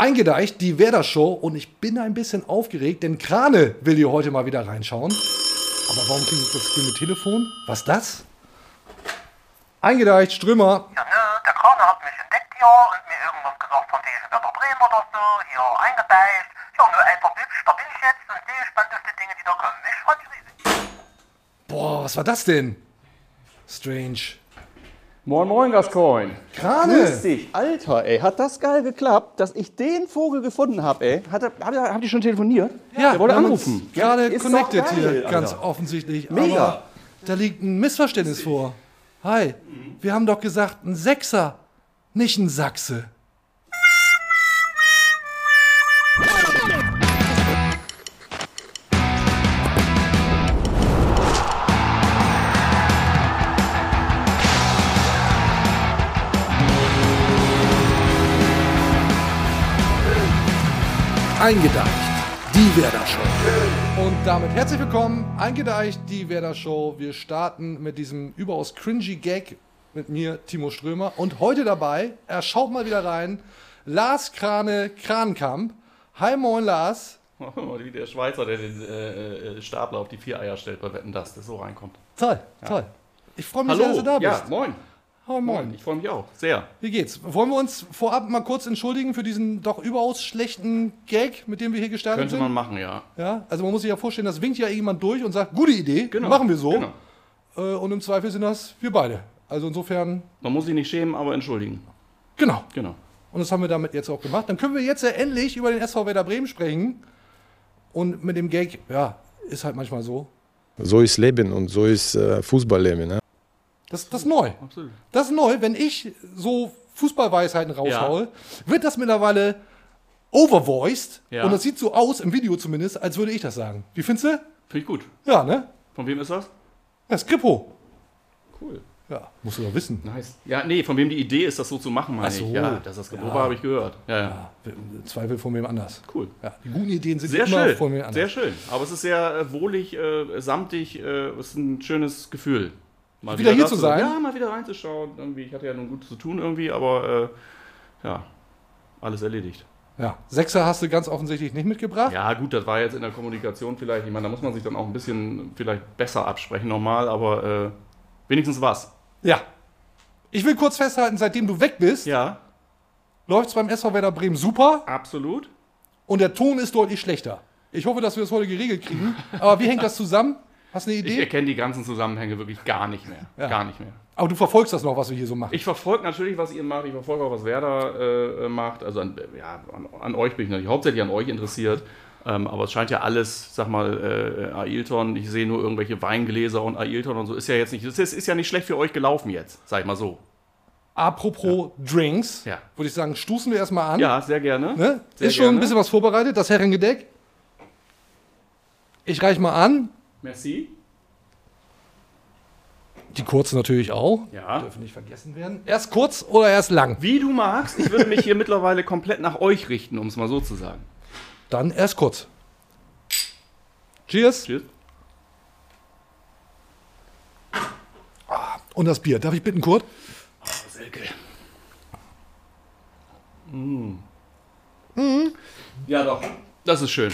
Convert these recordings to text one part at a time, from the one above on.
Eingedeicht, die Werder Show und ich bin ein bisschen aufgeregt, denn Krane will hier heute mal wieder reinschauen. Aber warum klingt das grüne Telefon? Was das? Eingedeicht, Strömer. Ja, ne, der Krane hat mich entdeckt hier und mir irgendwas gesagt von diesem Werder Bremen oder so, hier eingedeicht. Ja, nur einfach hübsch, da bin ich jetzt und sehe spannendste Dinge, die da kommen. Ich mich riesig. Boah, was war das denn? Strange. Moin Moin, Gascoigne. Krane. Grüß dich. Alter, ey, hat das geil geklappt, dass ich den Vogel gefunden habe, ey. Hat, er- habt ihr- habt ihr schon telefoniert? Ja, der wollte anrufen. Gerade connected geil, hier, Alter. ganz offensichtlich. Mega. Aber da liegt ein Missverständnis vor. Hi, wir haben doch gesagt, ein Sechser, nicht ein Sachse. Eingedeicht, die Werder Show. Und damit herzlich willkommen, eingedeicht, die Werder Show. Wir starten mit diesem überaus cringy Gag mit mir, Timo Strömer. Und heute dabei, er schaut mal wieder rein, Lars Krane Krankamp. Hi moin Lars. Wie der Schweizer, der den äh, äh, Stapler auf die vier Eier stellt bei Wetten, dass der so reinkommt. Toll, toll. Ich freue mich sehr, dass du da ja, bist. moin. Hi, moin. Ich freue mich auch, sehr. Wie geht's? Wollen wir uns vorab mal kurz entschuldigen für diesen doch überaus schlechten Gag, mit dem wir hier gestartet Könnte sind? man machen, ja. Ja, also man muss sich ja vorstellen, das winkt ja jemand durch und sagt, gute Idee, Genau, machen wir so. genau. Äh, und im Zweifel sind das wir beide. Also insofern, Man muss sich nicht schämen, aber entschuldigen. genau. Genau. Und das haben wir damit jetzt auch gemacht. Dann können wir jetzt ja endlich über den SV Werder Bremen sprechen. Und mit dem Gag, ja, ist halt manchmal so. So ist Leben und so ist äh, Fußballleben. Ne? Das, das ist neu. Absolut. Das ist neu. Wenn ich so Fußballweisheiten raushaue, wird das mittlerweile overvoiced. Ja. Und das sieht so aus, im Video zumindest, als würde ich das sagen. Wie findest du? Finde ich gut. Ja, ne? Von wem ist das? Das Grippo. Cool. Ja, musst du doch wissen. Nice. Ja, nee, von wem die Idee ist, das so zu machen, meine so. ich. Ja, das Geprobe Ja. habe ich gehört. Ja, ja. Im Zweifel von wem anders. Cool. Ja, die guten Ideen sind Sehr immer schön, von wem anders. sehr schön. Aber es ist sehr äh, wohlig, äh, samtig, äh, es ist ein schönes Gefühl. Mal Wieder hier da zu sein? Ja, mal wieder reinzuschauen. Irgendwie. Ich hatte ja nun gut zu tun irgendwie, aber äh, ja, alles erledigt. Ja, Sechser hast du ganz offensichtlich nicht mitgebracht. Ja, gut, das war jetzt in der Kommunikation vielleicht. Ich meine, da muss man sich dann auch ein bisschen vielleicht besser absprechen normal, aber äh, wenigstens was. Ja. Ich will kurz festhalten, seitdem du weg bist, Ja, läuft es beim SV Werder Bremen super absolut. und der Ton ist deutlich schlechter. Ich hoffe, dass wir das heute geregelt kriegen. Aber wie hängt das zusammen? Hast du eine Ich Idee? erkenne die ganzen Zusammenhänge wirklich gar nicht mehr. Ja. Gar nicht mehr. Aber du verfolgst das noch, was wir hier so machen. Ich verfolge natürlich, was ihr macht. Ich verfolge auch, was Werder äh, macht. Also an, ja, an, an euch bin ich natürlich hauptsächlich an euch interessiert. Ähm, aber es scheint ja alles, sag mal, äh, Ailton, ich sehe nur irgendwelche Weingläser und Ailton und so. Ist ja jetzt nicht, das ist, ist ja nicht schlecht für euch gelaufen jetzt, sag ich mal so. Apropos Drinks, Ja. würde ich sagen, stoßen wir erstmal an. Ja, sehr gerne. Ne? Sehr Ist schon gerne. ein bisschen was vorbereitet, das Herrengedeck. Ich reich mal an. Merci. Die kurzen natürlich auch. Ja. Dürfen nicht vergessen werden. Erst kurz oder erst lang? Wie du magst, ich würde mich hier mittlerweile komplett nach euch richten, um es mal so zu sagen. Dann erst kurz. Cheers. Tschüss. Und das Bier. Darf ich bitten, Kurt? Selke. Mm. Ja, doch. Das ist schön.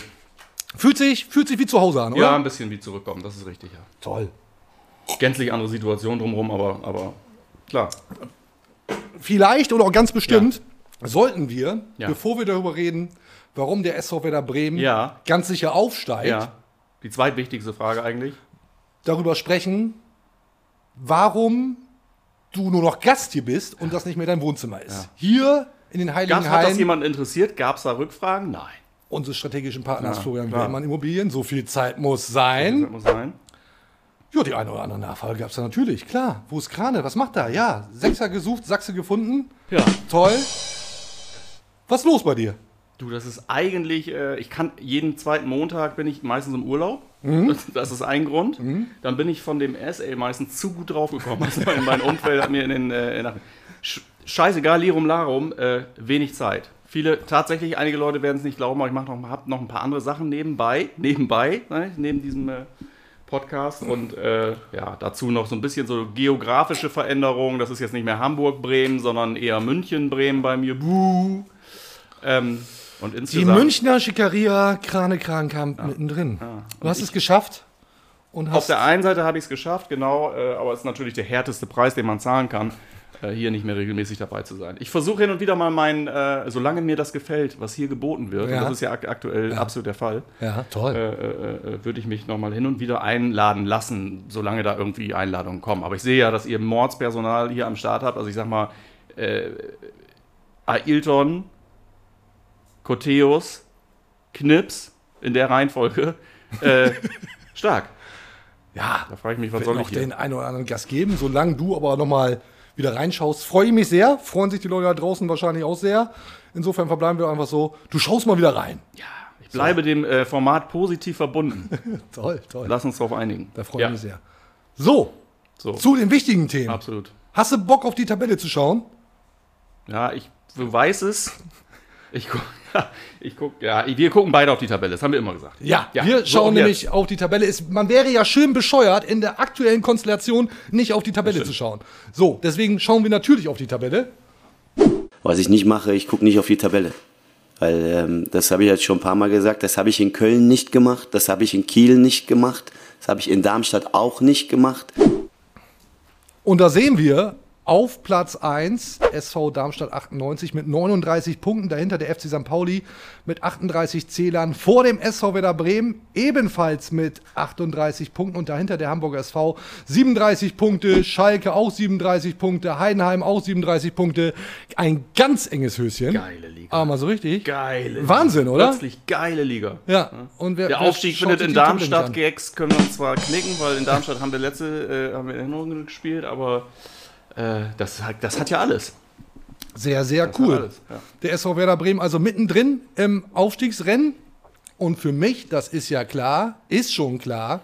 Fühlt sich, fühlt sich wie zu Hause an, oder? Ja, ein bisschen wie zurückkommen, das ist richtig, ja. Toll. Gänzlich andere Situation drumherum, aber, aber klar. Vielleicht oder auch ganz bestimmt sollten wir, Ja. bevor wir darüber reden, warum der SV Werder Bremen Ja. ganz sicher aufsteigt, Ja. Die zweitwichtigste Frage eigentlich. darüber sprechen, warum du nur noch Gast hier bist und das nicht mehr dein Wohnzimmer ist. Ja. Hier in den Heiligen Gab's, hat das Hallen jemand interessiert? Gab es da Rückfragen? Nein. Unseres strategischen Partners Ja, Florian klar. Wellmann Immobilien. So viel Zeit muss sein. muss sein. Ja, die eine oder andere Nachfrage gab es da natürlich. Klar. Wo ist Krane? Was macht er? Ja, Sechser gesucht, Sachse gefunden. Ja. Toll. Was ist los bei dir? Du, das ist eigentlich, äh, ich kann jeden zweiten Montag bin ich meistens im Urlaub. Mhm. Das, das ist ein Grund. Dann bin ich von dem SA meistens zu gut draufgekommen. Also mein, mein Umfeld hat mir in den äh, Scheißegal, Lirum Larum, äh, wenig Zeit. Viele, tatsächlich, einige Leute werden es nicht glauben, aber ich mache noch, hab noch ein paar andere Sachen nebenbei, nebenbei, ne, neben diesem äh, Podcast und äh, ja, dazu noch so ein bisschen so geografische Veränderungen. Das ist jetzt nicht mehr Hamburg-Bremen, sondern eher München-Bremen bei mir. Buh. Ähm, und Die insgesamt Münchner Schickeria Krane-Krankamp mittendrin. Du hast es geschafft und auf hast der einen Seite habe ich es geschafft, genau, äh, aber es ist natürlich der härteste Preis, den man zahlen kann, hier nicht mehr regelmäßig dabei zu sein. Ich versuche hin und wieder mal mein, äh, solange mir das gefällt, was hier geboten wird, Ja. und das ist ja ak aktuell absolut der Fall, Ja, toll. äh, äh, äh, würde ich mich nochmal hin und wieder einladen lassen, solange da irgendwie Einladungen kommen. Aber ich sehe ja, dass ihr Mordspersonal hier am Start habt. Also ich sag mal, äh, Ailton, Coteus, Knips in der Reihenfolge. Äh, stark. ja, Da frage ich mich, was soll noch ich hier? den einen oder anderen Gast geben. Solange du aber nochmal wieder reinschaust, freue ich mich sehr. Freuen sich die Leute da draußen wahrscheinlich auch sehr. Insofern verbleiben wir einfach so. Du schaust mal wieder rein. Ich bleibe dem äh, Format positiv verbunden. Toll, toll. Lass uns darauf einigen. Da freue ich Ja, mich sehr. So, So, zu den wichtigen Themen. absolut. Hast du Bock auf die Tabelle zu schauen? Ja, ich weiß es. Ich guck, ja, ich guck, ja, wir gucken beide auf die Tabelle, das haben wir immer gesagt. Ja, Ja, wir so schauen auch nämlich jetzt. auf die Tabelle. Ist, man wäre ja schön bescheuert, in der aktuellen Konstellation nicht auf die Tabelle zu schauen. So, deswegen schauen wir natürlich auf die Tabelle. Was ich nicht mache, ich gucke nicht auf die Tabelle. Weil ähm, das habe ich jetzt schon ein paar Mal gesagt, das habe ich in Köln nicht gemacht, das habe ich in Kiel nicht gemacht, das habe ich in Darmstadt auch nicht gemacht. Und da sehen wir auf Platz 1 SV Darmstadt 98 mit 39 Punkten, dahinter der FC St. Pauli mit 38 Zählern, vor dem SV Werder Bremen ebenfalls mit 38 Punkten und dahinter der Hamburger SV 37 Punkte, Schalke auch 37 Punkte, Heidenheim auch 37 Punkte. Ein ganz enges Höschen. Geile Liga. Aber mal so richtig. Geile Wahnsinn, Liga. oder? Plötzlich geile Liga. Ja. Und wer, Der Aufstieg findet in Darmstadt. Gags können wir uns zwar knicken, weil in Darmstadt haben wir letzte, äh, haben wir Erinnerungen gespielt, aber äh, das, hat- das hat ja alles. Sehr, sehr Das cool. alles, ja. Der SV Werder Bremen also mittendrin im Aufstiegsrennen. Und für mich, das ist ja klar, ist schon klar,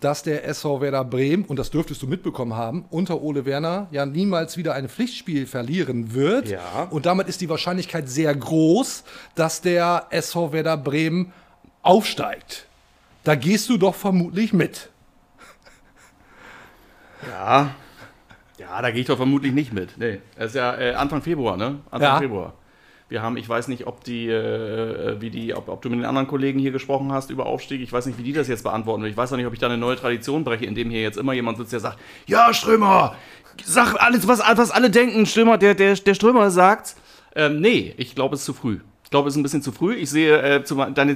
dass der SV Werder Bremen, und das dürftest du mitbekommen haben, unter Ole Werner ja niemals wieder ein Pflichtspiel verlieren wird. Ja. Und damit ist die Wahrscheinlichkeit sehr groß, dass der SV Werder Bremen aufsteigt. Da gehst du doch vermutlich mit. Ja. Ja, da gehe ich doch vermutlich nicht mit. Nee. Es ist ja äh, Anfang Februar, ne? Anfang Ja. Februar. Wir haben, ich weiß nicht, ob die, äh, wie die, ob, ob du mit den anderen Kollegen hier gesprochen hast über Aufstieg. Ich weiß nicht, wie die das jetzt beantworten. Ich weiß auch nicht, ob ich da eine neue Tradition breche, indem hier jetzt immer jemand sitzt, der sagt, ja, Strömer, sag alles, was, was alle denken, Strömer, der, der, der Strömer sagt. Ähm, nee, ich glaube, es ist zu früh. Ich glaube, es ist ein bisschen zu früh. Ich sehe, äh, zu, deine,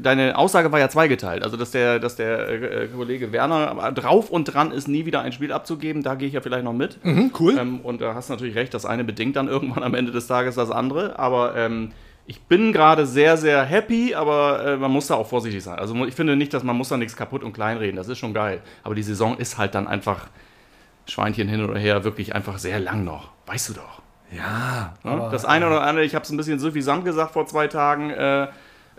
deine Aussage war ja zweigeteilt. Also, dass der, dass der äh, Kollege Werner drauf und dran ist, nie wieder ein Spiel abzugeben. Da gehe ich ja vielleicht noch mit. Mhm, cool. Ähm, und da hast du natürlich recht, das eine bedingt dann irgendwann am Ende des Tages das andere. Aber ähm, ich bin gerade sehr, sehr happy, aber äh, man muss da auch vorsichtig sein. Also ich finde nicht, dass man muss da nichts kaputt und klein reden. Das ist schon geil. Aber die Saison ist halt dann einfach Schweinchen hin oder her wirklich einfach sehr lang noch. Weißt du doch. Ja, Ne? das eine oder andere, ich habe es ein bisschen suffisant gesagt vor zwei Tagen, äh,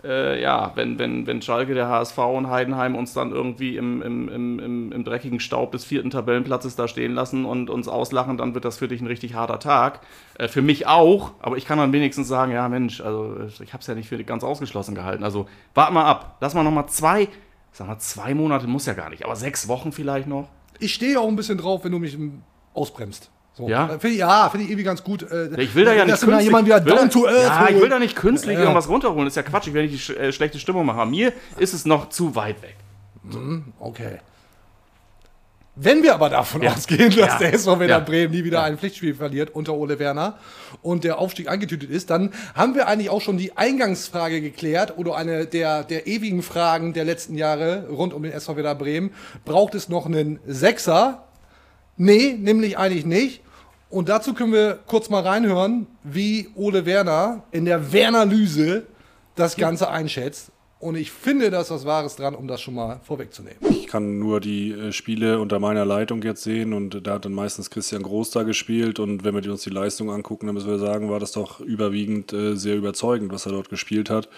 äh, ja, wenn, wenn, wenn Schalke, der HSV und Heidenheim uns dann irgendwie im, im, im, im, im dreckigen Staub des vierten Tabellenplatzes da stehen lassen und uns auslachen, dann wird das für dich ein richtig harter Tag. Äh, für mich auch, aber ich kann dann wenigstens sagen, ja Mensch, also ich habe es ja nicht für ganz ausgeschlossen gehalten. Also warte mal ab, lass mal noch mal zwei, sag mal zwei Monate muss ja gar nicht, aber sechs Wochen vielleicht noch. ich stehe auch ein bisschen drauf, wenn du mich ausbremst. So. Ja? Äh, Finde ich, ja, finde ich irgendwie ganz gut. Äh, Ich will da ja nicht mal jemand wieder down to earth Ja, ich will da nicht künstlich Ja. irgendwas runterholen. Das ist ja Quatsch. Ich will nicht die äh, schlechte Stimmung machen. Mir ist es noch zu weit weg. Okay. Wenn wir aber davon Ja. ausgehen, dass Ja. der SV Werder Ja. Bremen nie wieder ein Pflichtspiel verliert unter Ole Werner und der Aufstieg eingetütet ist, dann haben wir eigentlich auch schon die Eingangsfrage geklärt oder eine der, der ewigen Fragen der letzten Jahre rund um den SV Werder Bremen. Braucht es noch einen Sechser? Nee, nämlich eigentlich nicht. Und dazu können wir kurz mal reinhören, wie Ole Werner in der Wernerlyse das Ganze einschätzt. Und ich finde, da ist was Wahres dran, um das schon mal vorwegzunehmen. Ich kann nur die äh, Spiele unter meiner Leitung jetzt sehen und da hat dann meistens Christian Groß da gespielt und wenn wir uns die Leistung angucken, dann müssen wir sagen, war das doch überwiegend äh, sehr überzeugend, was er dort gespielt hat.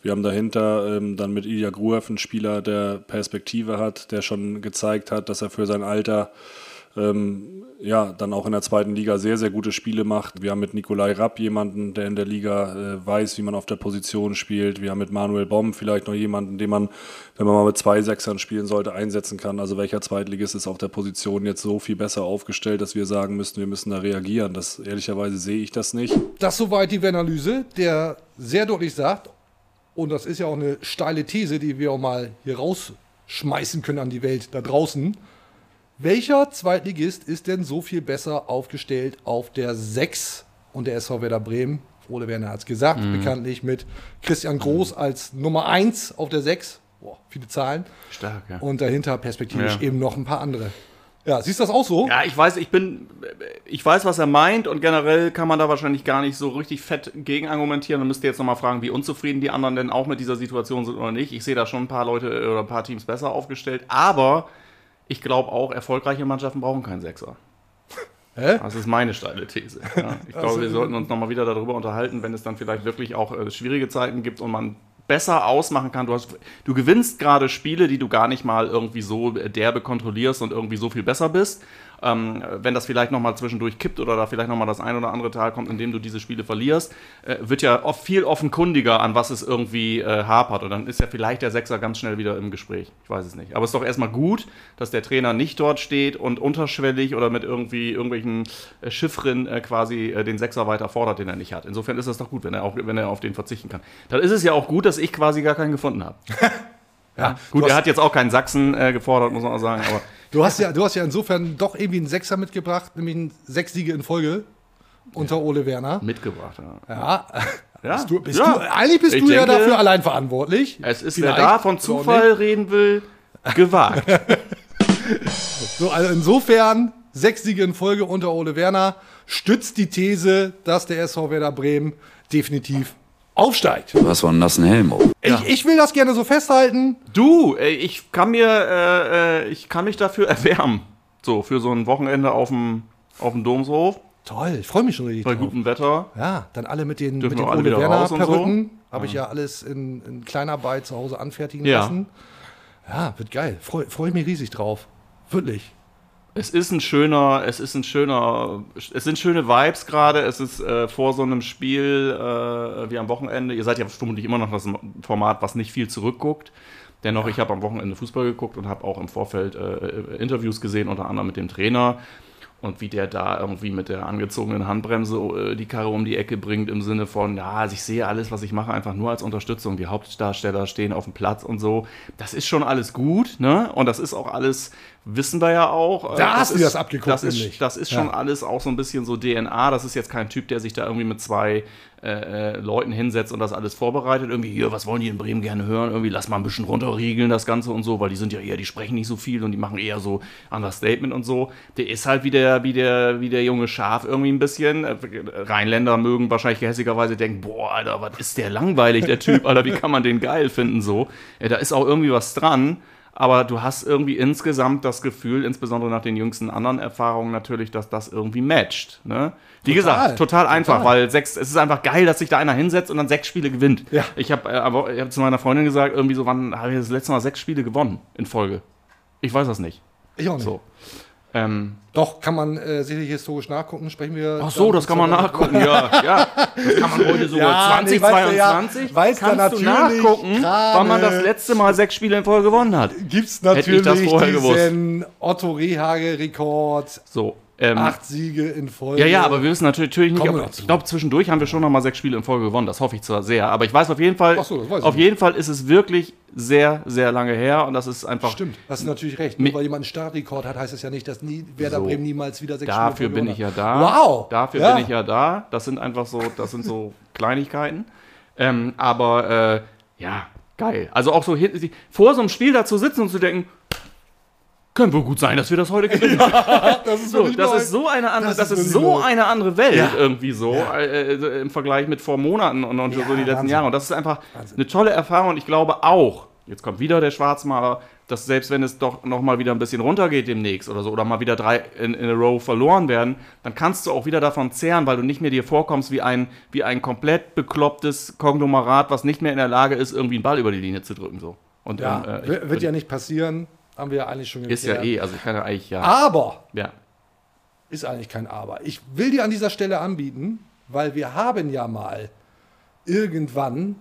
Wir haben dahinter ähm, dann mit Ilya Gruev einen Spieler, der Perspektive hat, der schon gezeigt hat, dass er für sein Alter ähm, ja, dann auch in der zweiten Liga sehr, sehr gute Spiele macht. Wir haben mit Nikolai Rapp jemanden, der in der Liga äh, weiß, wie man auf der Position spielt. Wir haben mit Manuel Bomb vielleicht noch jemanden, den man, wenn man mal mit zwei Sechsern spielen sollte, einsetzen kann. Also welcher Zweitligist ist auf der Position jetzt so viel besser aufgestellt, dass wir sagen müssen, wir müssen da reagieren. Das ehrlicherweise sehe ich das nicht. Das soweit die Analyse, der sehr deutlich sagt, und das ist ja auch eine steile These, die wir auch mal hier rausschmeißen können an die Welt da draußen. Welcher Zweitligist ist denn so viel besser aufgestellt auf der 6 und der SV Werder Bremen? Ole Werner hat es gesagt, Mhm. bekanntlich mit Christian Groß als Nummer 1 auf der 6. Boah, viele Zahlen. Stark, ja. Und dahinter perspektivisch Ja. eben noch ein paar andere. Ja, siehst du das auch so? Ja, ich weiß, ich bin, ich weiß, was er meint und generell kann man da wahrscheinlich gar nicht so richtig fett gegen argumentieren. Man müsste jetzt nochmal fragen, wie unzufrieden die anderen denn auch mit dieser Situation sind oder nicht. Ich sehe da schon ein paar Leute oder ein paar Teams besser aufgestellt, aber ich glaube auch, erfolgreiche Mannschaften brauchen keinen Sechser. Hä? Das ist meine steile These. Ja, ich glaube, wir sollten uns nochmal wieder darüber unterhalten, wenn es dann vielleicht wirklich auch äh, schwierige Zeiten gibt und man besser ausmachen kann. Du, hast, du gewinnst gerade Spiele, die du gar nicht mal irgendwie so derbe kontrollierst und irgendwie so viel besser bist. Ähm, wenn das vielleicht nochmal zwischendurch kippt oder da vielleicht nochmal das ein oder andere Tal kommt, in dem du diese Spiele verlierst, äh, wird ja oft viel offenkundiger, an was es irgendwie äh, hapert. Und dann ist ja vielleicht der Sechser ganz schnell wieder im Gespräch. Ich weiß es nicht. Aber es ist doch erstmal gut, dass der Trainer nicht dort steht und unterschwellig oder mit irgendwie irgendwelchen äh, Chiffren äh, quasi äh, den Sechser weiter fordert, den er nicht hat. Insofern ist das doch gut, wenn er, auch, wenn er auf den verzichten kann. Dann ist es ja auch gut, dass ich quasi gar keinen gefunden habe. ja, gut, hast- er hat jetzt auch keinen Sachsen äh, gefordert, muss man auch sagen. Aber Du hast ja, du hast ja insofern doch irgendwie einen Sechser mitgebracht, nämlich einen sechs Siege in Folge unter Ole Werner. mitgebracht. Ja. Ja. Ja. Bist du, bist Ja. du, eigentlich bist Ich du ja denke, dafür allein verantwortlich. Es ist, Vielleicht, wer da von Zufall reden will, gewagt. So, also insofern sechs Siege in Folge unter Ole Werner stützt die These, dass der SV Werder Bremen definitiv aufsteigt. Du hast so einen nassen Helm. auf. Ja. Ich, ich will das gerne so festhalten. Du, ey, ich kann mir, äh, äh, ich kann mich dafür erwärmen. So, für so ein Wochenende auf dem, auf dem Domshof, Toll, ich freue mich schon richtig bei drauf. gutem Wetter. Ja, dann alle mit den, Dürfen mit den Ole wieder Werner raus und so? Perücken. Habe ich ja alles in, in Kleinarbeit zu Hause anfertigen Ja. lassen. Ja, wird geil. Freue freu ich mich riesig drauf. Wirklich. Es ist ein schöner, es ist ein schöner, es sind schöne Vibes gerade. Es ist äh, vor so einem Spiel äh, wie am Wochenende. Ihr seid ja vermutlich immer noch das Format, was nicht viel zurückguckt. Dennoch, ich habe am Wochenende Fußball geguckt und habe auch im Vorfeld äh, Interviews gesehen, unter anderem mit dem Trainer. Und wie der da irgendwie mit der angezogenen Handbremse äh, die Karre um die Ecke bringt, im Sinne von, ja, also ich sehe alles, was ich mache, einfach nur als Unterstützung. Die Hauptdarsteller stehen auf dem Platz und so. Das ist schon alles gut, ne? Und das ist auch alles, wissen wir ja auch. Da Äh, hast du ist, das abgeguckt, Das ist, das ist Ja. schon alles auch so ein bisschen so DNA. Das ist jetzt kein Typ, der sich da irgendwie mit zwei äh, äh, Leuten hinsetzt und das alles vorbereitet. Irgendwie, hier, was wollen die in Bremen gerne hören? Irgendwie, lass mal ein bisschen runterriegeln, das Ganze und so, weil die sind ja eher, die sprechen nicht so viel und die machen eher so Understatement und so. Der ist halt wie der, wie der, wie der junge Schaf irgendwie ein bisschen. Äh, Rheinländer mögen wahrscheinlich gehässigerweise denken, boah, Alter, was ist der langweilig, der Typ, Alter, wie kann man den geil finden so? Ja, da ist auch irgendwie was dran. Aber du hast irgendwie insgesamt das Gefühl, insbesondere nach den jüngsten anderen Erfahrungen natürlich, dass das irgendwie matcht. Ne? Wie gesagt, total einfach, weil sechs, es ist einfach geil, dass sich da einer hinsetzt und dann sechs Spiele gewinnt. Ja. Ich habe äh, aber ich hab zu meiner Freundin gesagt, irgendwie so, wann habe ich das letzte Mal sechs Spiele gewonnen in Folge? Ich weiß das nicht. Ich auch nicht. So. Ähm, Doch, kann man äh, sicherlich historisch nachgucken. Sprechen wir. ach so, das kann man nachgucken, ja, ja. Das kann man heute sogar Ja, nee, weißt du, ja, 2022. weil's da kannst du natürlich nachgucken, wann man das letzte Mal sechs Spiele in Folge gewonnen hat. Gibt's Hätte ich natürlich das vorher diesen Otto Rehage-Rekord. So. Ähm, Acht Siege in Folge. Ja, ja, aber wir wissen natürlich, natürlich nicht, ob, ich glaube, zwischendurch haben wir schon noch mal sechs Spiele in Folge gewonnen. Das hoffe ich zwar sehr. Aber ich weiß auf jeden Fall, Ach so, das weiß ich auf nicht. jeden Fall ist es wirklich sehr, sehr lange her. Und das ist einfach, Stimmt, hast du natürlich recht. Nur weil jemand einen Startrekord hat, heißt das ja nicht, dass nie Werder So. Bremen niemals wieder sechs dafür Spiele bin ich ja da. Wow. Dafür Ja. bin ich ja da. Das sind einfach so, das sind so Kleinigkeiten. Ähm, aber, äh, ja, geil. Also auch so vor so einem Spiel da zu sitzen und zu denken, können wohl gut sein, dass wir das heute gewinnen. Das ist So, das neu. ist so eine andere, Das das, ist so neu. eine andere Welt Ja. irgendwie so äh, äh, im Vergleich mit vor Monaten und, und Ja, so die letzten Wahnsinn. Jahre. Und das ist einfach eine tolle Erfahrung. Und ich glaube auch, jetzt kommt wieder der Schwarzmaler, dass selbst wenn es doch noch mal wieder ein bisschen runtergeht demnächst oder so oder mal wieder drei in, in a row verloren werden, dann kannst du auch wieder davon zehren, weil du nicht mehr dir vorkommst wie ein wie ein komplett beklopptes Konglomerat, was nicht mehr in der Lage ist, irgendwie einen Ball über die Linie zu drücken so. Und Ja, ähm, äh, wird ja nicht passieren. Haben wir ja eigentlich schon ist ja geklärt. eh, also ich kann ja eigentlich ja, Aber ja. ist eigentlich kein Aber. Ich will dir an dieser Stelle anbieten, weil wir haben ja mal irgendwann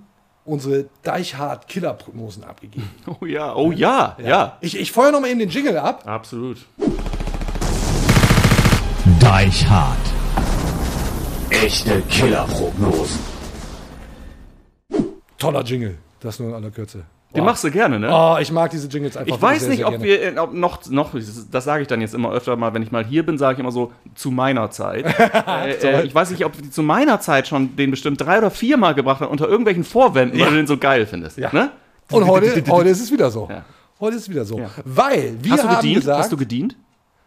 unsere Deichhardt-Killer-Prognosen abgegeben. Oh ja, oh ja, ja. Ich, ich feuer noch mal eben den Jingle ab. Absolut. Deichhard. Echte Killerprognosen. Toller Jingle. Das nur in aller Kürze. Den machst du gerne, ne? Oh, ich mag diese Jingles einfach Ich weiß sehr, nicht, sehr ob gerne. wir ob noch, noch, das sage ich dann jetzt immer öfter mal, wenn ich mal hier bin, sage ich immer so, zu meiner Zeit. äh, äh, ich weiß nicht, ob die zu meiner Zeit schon den bestimmt drei oder viermal gebracht haben, unter irgendwelchen Vorwänden, weil du den so geil findest. Ja. Ne? Und heute, heute ist es wieder so. Ja. Heute ist es wieder so. Ja. Weil wir Hast du haben gedient? gesagt... Hast du gedient?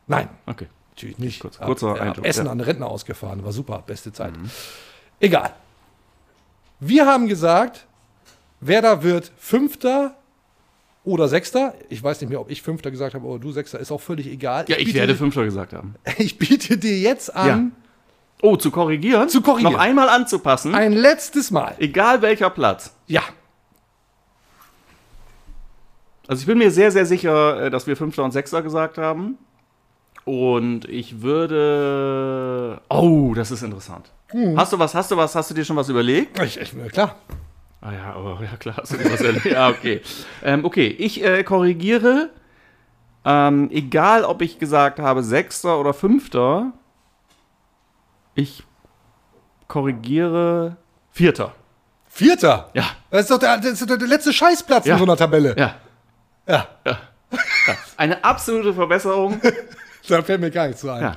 Nein, Okay. natürlich nicht. Kurz- kurzer ja, hab Eindruck, Essen ja. an den Rentner ausgefahren. War super. Beste Zeit. Egal. Wir haben gesagt, Werder wird Fünfter oder Sechster. Ich weiß nicht mehr, ob ich Fünfter gesagt habe oder du Sechster. Ist auch völlig egal. Ja, ich biete, werde Fünfter gesagt haben. Ich biete dir jetzt an, Oh, zu korrigieren? Zu korrigieren. Noch einmal anzupassen. ein letztes Mal. egal welcher Platz. Ja. Also ich bin mir sehr, sehr sicher, äh, dass wir Fünfter und Sechster gesagt haben. Und ich würde. Oh, das ist interessant. Hm. Hast du was, hast du was, hast du dir schon was überlegt? Ich, ich, klar. Ah ja, aber ja klar, hast du was überlegt. Ja, okay. Ähm, okay, ich äh, korrigiere. Ähm, egal, ob ich gesagt habe Sechster oder Fünfter, ich korrigiere Vierter. Vierter. Ja, Das ist doch der, ist doch der letzte Scheißplatz Ja. in so einer Tabelle. ja. Ja. Eine absolute Verbesserung. Da fällt mir gar nichts zu ein. Ja.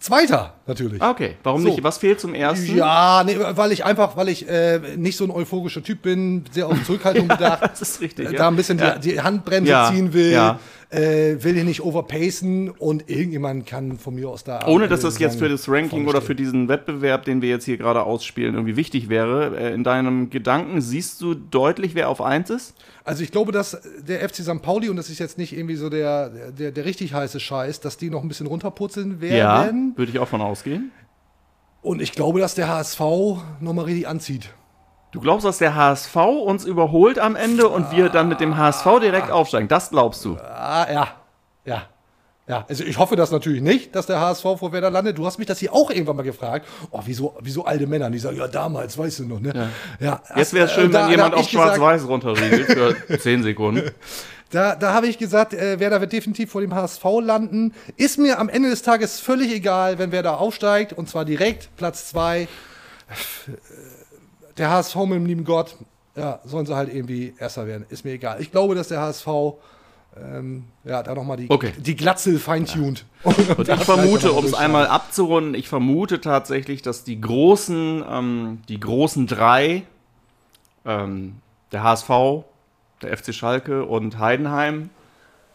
Zweiter, natürlich. Ah, Okay, warum So. nicht? Was fehlt zum ersten? Ja, nee, weil ich einfach, weil ich äh, nicht so ein euphorischer Typ bin, sehr auf Zurückhaltung bedacht. Das ist richtig. äh, ja. Da ein bisschen ja. die, die Handbremse Ja, ziehen will, ja. Äh, will ich nicht overpacen und irgendjemand kann von mir aus da. Ohne dass das jetzt für das Ranking oder für diesen Wettbewerb, den wir jetzt hier gerade ausspielen, irgendwie wichtig wäre. Äh, In deinem Gedanken siehst du deutlich, wer auf 1 ist? Also ich glaube, dass der FC St. Pauli, und das ist jetzt nicht irgendwie so der, der, der richtig heiße Scheiß, dass die noch ein bisschen runterputzeln werden. würde ich auch von ausgehen. Und ich glaube, dass der HSV nochmal richtig anzieht. Du glaubst, dass der HSV uns überholt am Ende und wir dann mit dem HSV direkt aufsteigen? Das glaubst du? Ah, ja. Ja. Ja, also ich hoffe das natürlich nicht, dass der HSV vor Werder landet. Du hast mich das hier auch irgendwann mal gefragt. Oh, wieso, wieso alte Männer? Die sagen, ja, damals, weißt du noch, ne? Ja. Jetzt wäre es schön, äh, da- wenn jemand auf Schwarz-Weiß runterriegelt für 10 Sekunden. Da, da habe ich gesagt, äh, Werder wird definitiv vor dem HSV landen. Ist mir am Ende des Tages völlig egal, wenn Werder aufsteigt und zwar direkt Platz 2. Der HSV mit dem lieben Gott, ja, sollen sie halt irgendwie Erster werden. Ist mir egal. Ich glaube, dass der HSV ähm, ja, da nochmal die, Okay. die Glatzel feintuned. Und ich vermute, um es einmal abzurunden, ich vermute tatsächlich, dass die großen, ähm, die großen drei, ähm, der HSV, der FC Schalke und Heidenheim,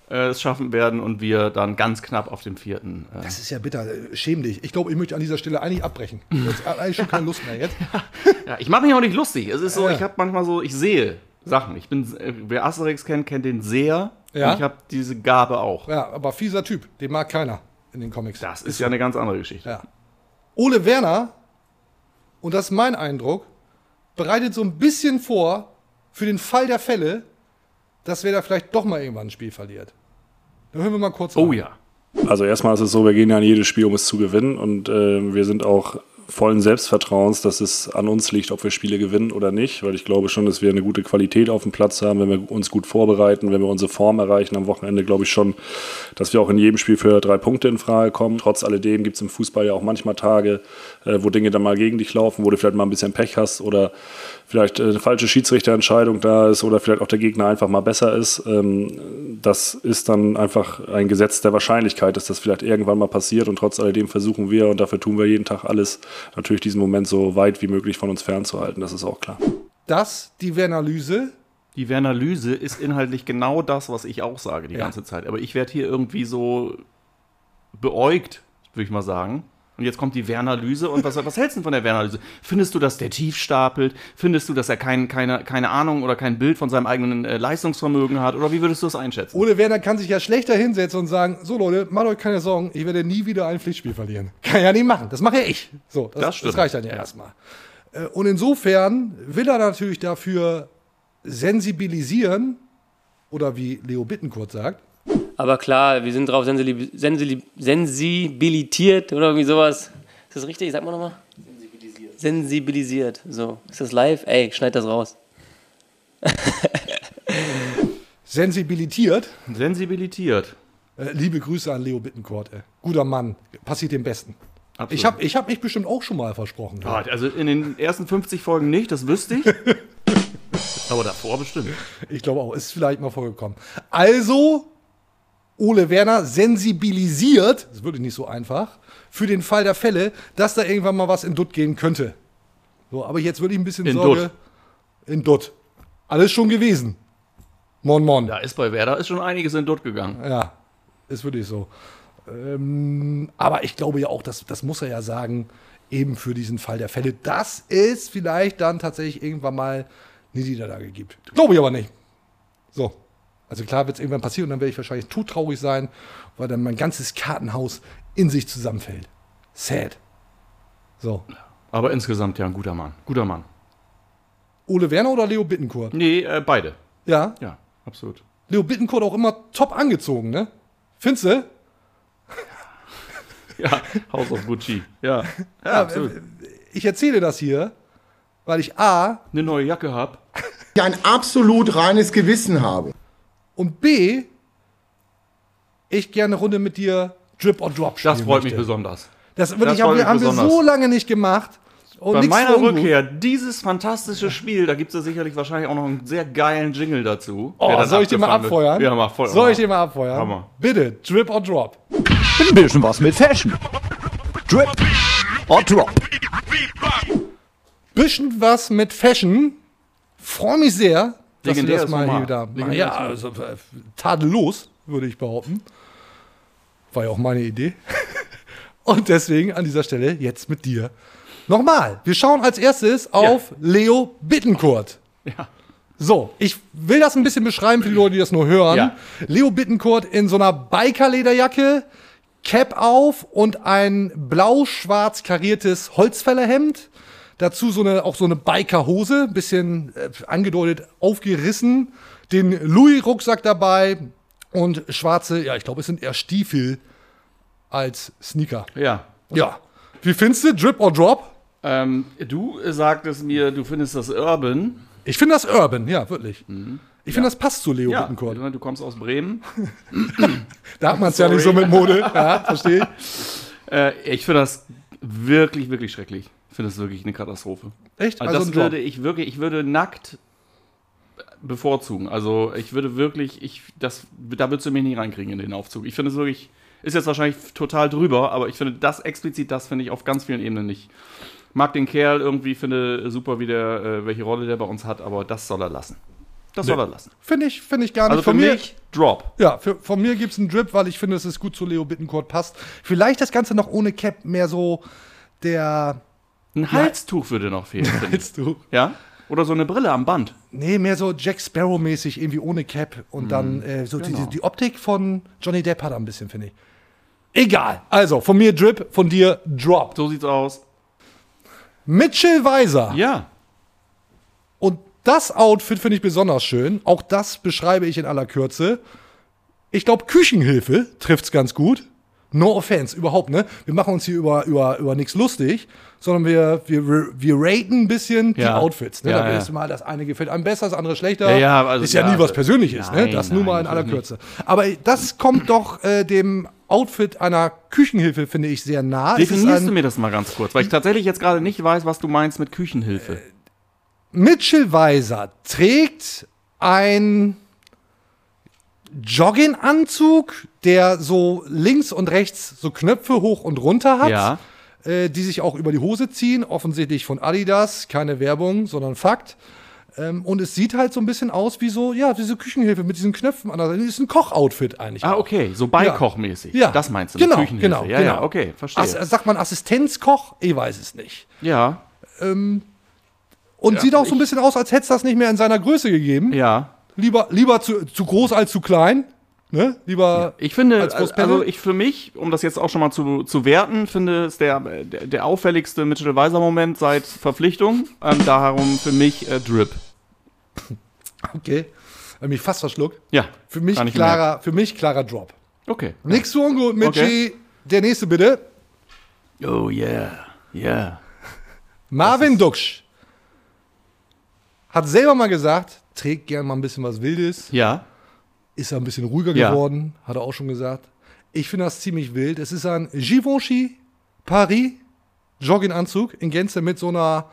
äh, es schaffen werden und wir dann ganz knapp auf dem vierten. Äh, Das ist ja bitter. Schäm dich. Ich glaube, ich möchte an dieser Stelle eigentlich abbrechen. Jetzt habe eigentlich schon keine Lust mehr jetzt. ja, ich mache mich auch nicht lustig. Es ist so, ich habe manchmal so, ich sehe Sachen. Ich bin, äh, wer Asterix kennt, kennt den sehr. Ja. Und ich habe diese Gabe auch. Ja, aber fieser Typ. Den mag keiner in den Comics. Das ist ja eine ganz andere Geschichte. Ja. Ole Werner, und das ist mein Eindruck, bereitet so ein bisschen vor für den Fall der Fälle, dass Werder vielleicht doch mal irgendwann ein Spiel verliert. Da hören wir mal kurz Oh rein. ja. Also erstmal ist es so, wir gehen ja in jedes Spiel, um es zu gewinnen und äh, wir sind auch vollen Selbstvertrauens, dass es an uns liegt, ob wir Spiele gewinnen oder nicht, weil ich glaube schon, dass wir eine gute Qualität auf dem Platz haben, wenn wir uns gut vorbereiten, wenn wir unsere Form erreichen am Wochenende, glaube ich schon, dass wir auch in jedem Spiel für drei Punkte in Frage kommen. Trotz alledem gibt es im Fußball ja auch manchmal Tage, äh, wo Dinge dann mal gegen dich laufen, wo du vielleicht mal ein bisschen Pech hast oder vielleicht äh, eine falsche Schiedsrichterentscheidung da ist oder vielleicht auch der Gegner einfach mal besser ist. Ähm, das ist dann einfach ein Gesetz der Wahrscheinlichkeit, dass das vielleicht irgendwann mal passiert und trotz alledem versuchen wir und dafür tun wir jeden Tag alles, natürlich diesen Moment so weit wie möglich von uns fernzuhalten, das ist auch klar. Das, die Wernerlyse. Die Wernerlyse ist inhaltlich genau das, was ich auch sage die Ja. ganze Zeit. Aber ich werde hier irgendwie so beäugt, würde ich mal sagen. Und jetzt kommt die Wernerlyse. Und was, was hältst du von der Wernerlyse? Findest du, dass der tief stapelt? Findest du, dass er kein, keine, keine Ahnung oder kein Bild von seinem eigenen äh, Leistungsvermögen hat? Oder wie würdest du das einschätzen? Ole Werner kann sich ja schlechter hinsetzen und sagen, so Leute, macht euch keine Sorgen, ich werde nie wieder ein Pflichtspiel verlieren. Kann ja nicht machen. Das mache ja ich. So, das, Das das reicht dann ja, erstmal. Äh, Und insofern will er natürlich dafür sensibilisieren, oder wie Leo Bittenkurt sagt, Aber klar, wir sind drauf sensibil sensibil sensibilitiert oder irgendwie sowas. Ist das richtig? Sag mal nochmal. Sensibilisiert. Sensibilisiert. So. Ist das live? Ey, schneid das raus. Sensibilitiert. Sensibilitiert. Äh, liebe Grüße an Leo Bittencourt. Ey. Guter Mann. Passiert dem Besten. Absolut. Ich habe ich hab mich bestimmt auch schon mal versprochen. Ah, also in den ersten 50 Folgen nicht, das wüsste ich. Aber davor bestimmt. Ich glaube auch, ist vielleicht mal vorgekommen. Also, Ole Werner sensibilisiert, das ist wirklich nicht so einfach, für den Fall der Fälle, dass da irgendwann mal was in Dutt gehen könnte. So, aber jetzt würde ich ein bisschen In Sorge. Dutt. In Dutt. Alles schon gewesen. Mon Mon. Da ist bei Werder ist schon einiges in Dutt gegangen. Ja, ist wirklich so. Ähm, aber ich glaube ja auch, das, das muss er ja sagen, eben für diesen Fall der Fälle, dass es vielleicht dann tatsächlich irgendwann mal eine Niederlage gibt. Glaube ich aber nicht. So. Also klar wird es irgendwann passieren und dann werde ich wahrscheinlich todtraurig sein, weil dann mein ganzes Kartenhaus in sich zusammenfällt. Sad. So. Aber insgesamt ja ein guter Mann. Guter Mann. Ole Werner oder Leo Bittencourt? Nee, äh, beide. Ja. Ja, absolut. Leo Bittencourt auch immer top angezogen, ne? Findest du? Ja, House of Gucci. Ja, ja, Ja, absolut. Ich erzähle das hier, weil ich A Eine neue Jacke hab. ein absolut reines Gewissen habe. Und B, ich gerne eine Runde mit dir Drip or Drop spielen Das freut mich möchte. besonders. Das, Das haben, freut wir, mich haben wir so lange nicht gemacht. Und Bei meiner. Rückkehr, dieses fantastische Spiel, da gibt es ja sicherlich wahrscheinlich auch noch einen sehr geilen Jingle dazu. Oh, soll ich den mal abfeuern? Ja, mach voll. Soll ich den mal abfeuern? Hammer. Bitte, Drip or Drop. Ein bisschen was mit Fashion. Drip or Drop. Bisschen was mit Fashion. Freue mich sehr, dass wir das mal wieder. Legendäres Ja, also, äh, tadellos, würde ich behaupten. War ja auch meine Idee. Und deswegen an dieser Stelle jetzt mit dir. Nochmal, wir schauen als erstes auf Leo Bittencourt. Ja. So, ich will das ein bisschen beschreiben für die Leute, die das nur hören. Ja. Leo Bittencourt in so einer Bikerlederjacke, Cap auf und ein blau-schwarz kariertes Holzfällerhemd. Dazu so eine, auch so eine Bikerhose, bisschen äh, angedeutet aufgerissen. Den Louis-Rucksack dabei und schwarze, ja, ich glaube, es sind eher Stiefel als Sneaker. Ja. Ja. Wie findest du Drip or Drop? Ähm, du sagtest mir, du findest das Urban. Ich finde das urban, ja, wirklich. Ich finde, das passt zu Leo Mhm. Ja, Bittencourt. du kommst aus Bremen. Da hat man es ja nicht so mit Mode. Ja, verstehe ich. Äh, ich finde das wirklich, wirklich schrecklich. Ich finde das wirklich eine Katastrophe. Echt? Also, ein das würde ich wirklich, ich würde nackt bevorzugen. Also ich würde wirklich, ich, das, da würdest du mich nicht reinkriegen in den Aufzug. Ich finde es wirklich, ist jetzt wahrscheinlich total drüber, aber ich finde das explizit, das finde ich auf ganz vielen Ebenen nicht. Mag den Kerl irgendwie, finde super, wie der, äh, welche Rolle der bei uns hat, aber das soll er lassen. Das soll er lassen. Finde ich, finde ich gar nicht. Also für von mir, mich, Drop. ja, für, von mir gibt es einen Drip, weil ich finde, dass es gut zu Leo Bittencourt passt. Vielleicht das Ganze noch ohne Cap mehr so der. Ein Halstuch würde noch fehlen. Willst du? Ja? Oder so eine Brille am Band. Nee, mehr so Jack Sparrow-mäßig, irgendwie ohne Cap. Und dann äh, so genau. die, die Optik von Johnny Depp hat er ein bisschen, finde ich. Egal. Also, von mir Drip, von dir Drop. So sieht's aus. Mitchell Weiser. Ja. Und das Outfit finde ich besonders schön. Auch das beschreibe ich in aller Kürze. Ich glaube, Küchenhilfe trifft's ganz gut. No offense, überhaupt, ne? Wir machen uns hier über, über, über nichts lustig, sondern wir, wir, wir raten ein bisschen die Ja. Outfits. Ne? Ja, da ja. ist mal das eine gefällt einem besser, das andere schlechter. Ja, ja, also, ist ja, ja, nie was Persönliches, ne? nein, Das nur nein, mal in aller Kürze. Aber das kommt doch äh, dem Outfit einer Küchenhilfe, finde ich, sehr nah. Definierst du mir das mal ganz kurz, weil ich tatsächlich jetzt gerade nicht weiß, was du meinst mit Küchenhilfe. Mitchell Weiser trägt ein Jogginganzug, der so links und rechts so Knöpfe hoch und runter hat, Ja. äh, die sich auch über die Hose ziehen. Offensichtlich von Adidas, keine Werbung, sondern Fakt. Ähm, und es sieht halt so ein bisschen aus wie so, ja, diese Küchenhilfe mit diesen Knöpfen an der Seite. Das ist ein Kochoutfit eigentlich. Ah, auch. okay, so beikochmäßig. Ja. Das meinst du Genau, Küchenhilfe. genau, ja, genau. ja, okay, verstehe. Ass, sagt man Assistenzkoch? Ich weiß es nicht. ja, Und sieht auch so ein bisschen aus, als hätte es das nicht mehr in seiner Größe gegeben. ja. Lieber, lieber zu, zu groß als zu klein. Ne? Lieber. Ich finde, Als also, Großpelle? also ich für mich, um das jetzt auch schon mal zu, zu werten, finde es der, der, der auffälligste Mitchell Weiser Moment seit Verpflichtung. Ähm, darum für mich äh, Drip. Okay. Hab mich fast verschluckt. Ja. Für mich klarer, für mich klarer Drop. Okay. Nix so ungut, Mitchi. Okay. Der nächste bitte. Oh yeah. Yeah. Marvin Duksch hat selber mal gesagt, trägt gern mal ein bisschen was Wildes. Ja. Ist er ein bisschen ruhiger Ja. geworden, hat er auch schon gesagt. Ich finde das ziemlich wild. Es ist ein Givenchy Paris Jogginganzug in Gänze mit so einer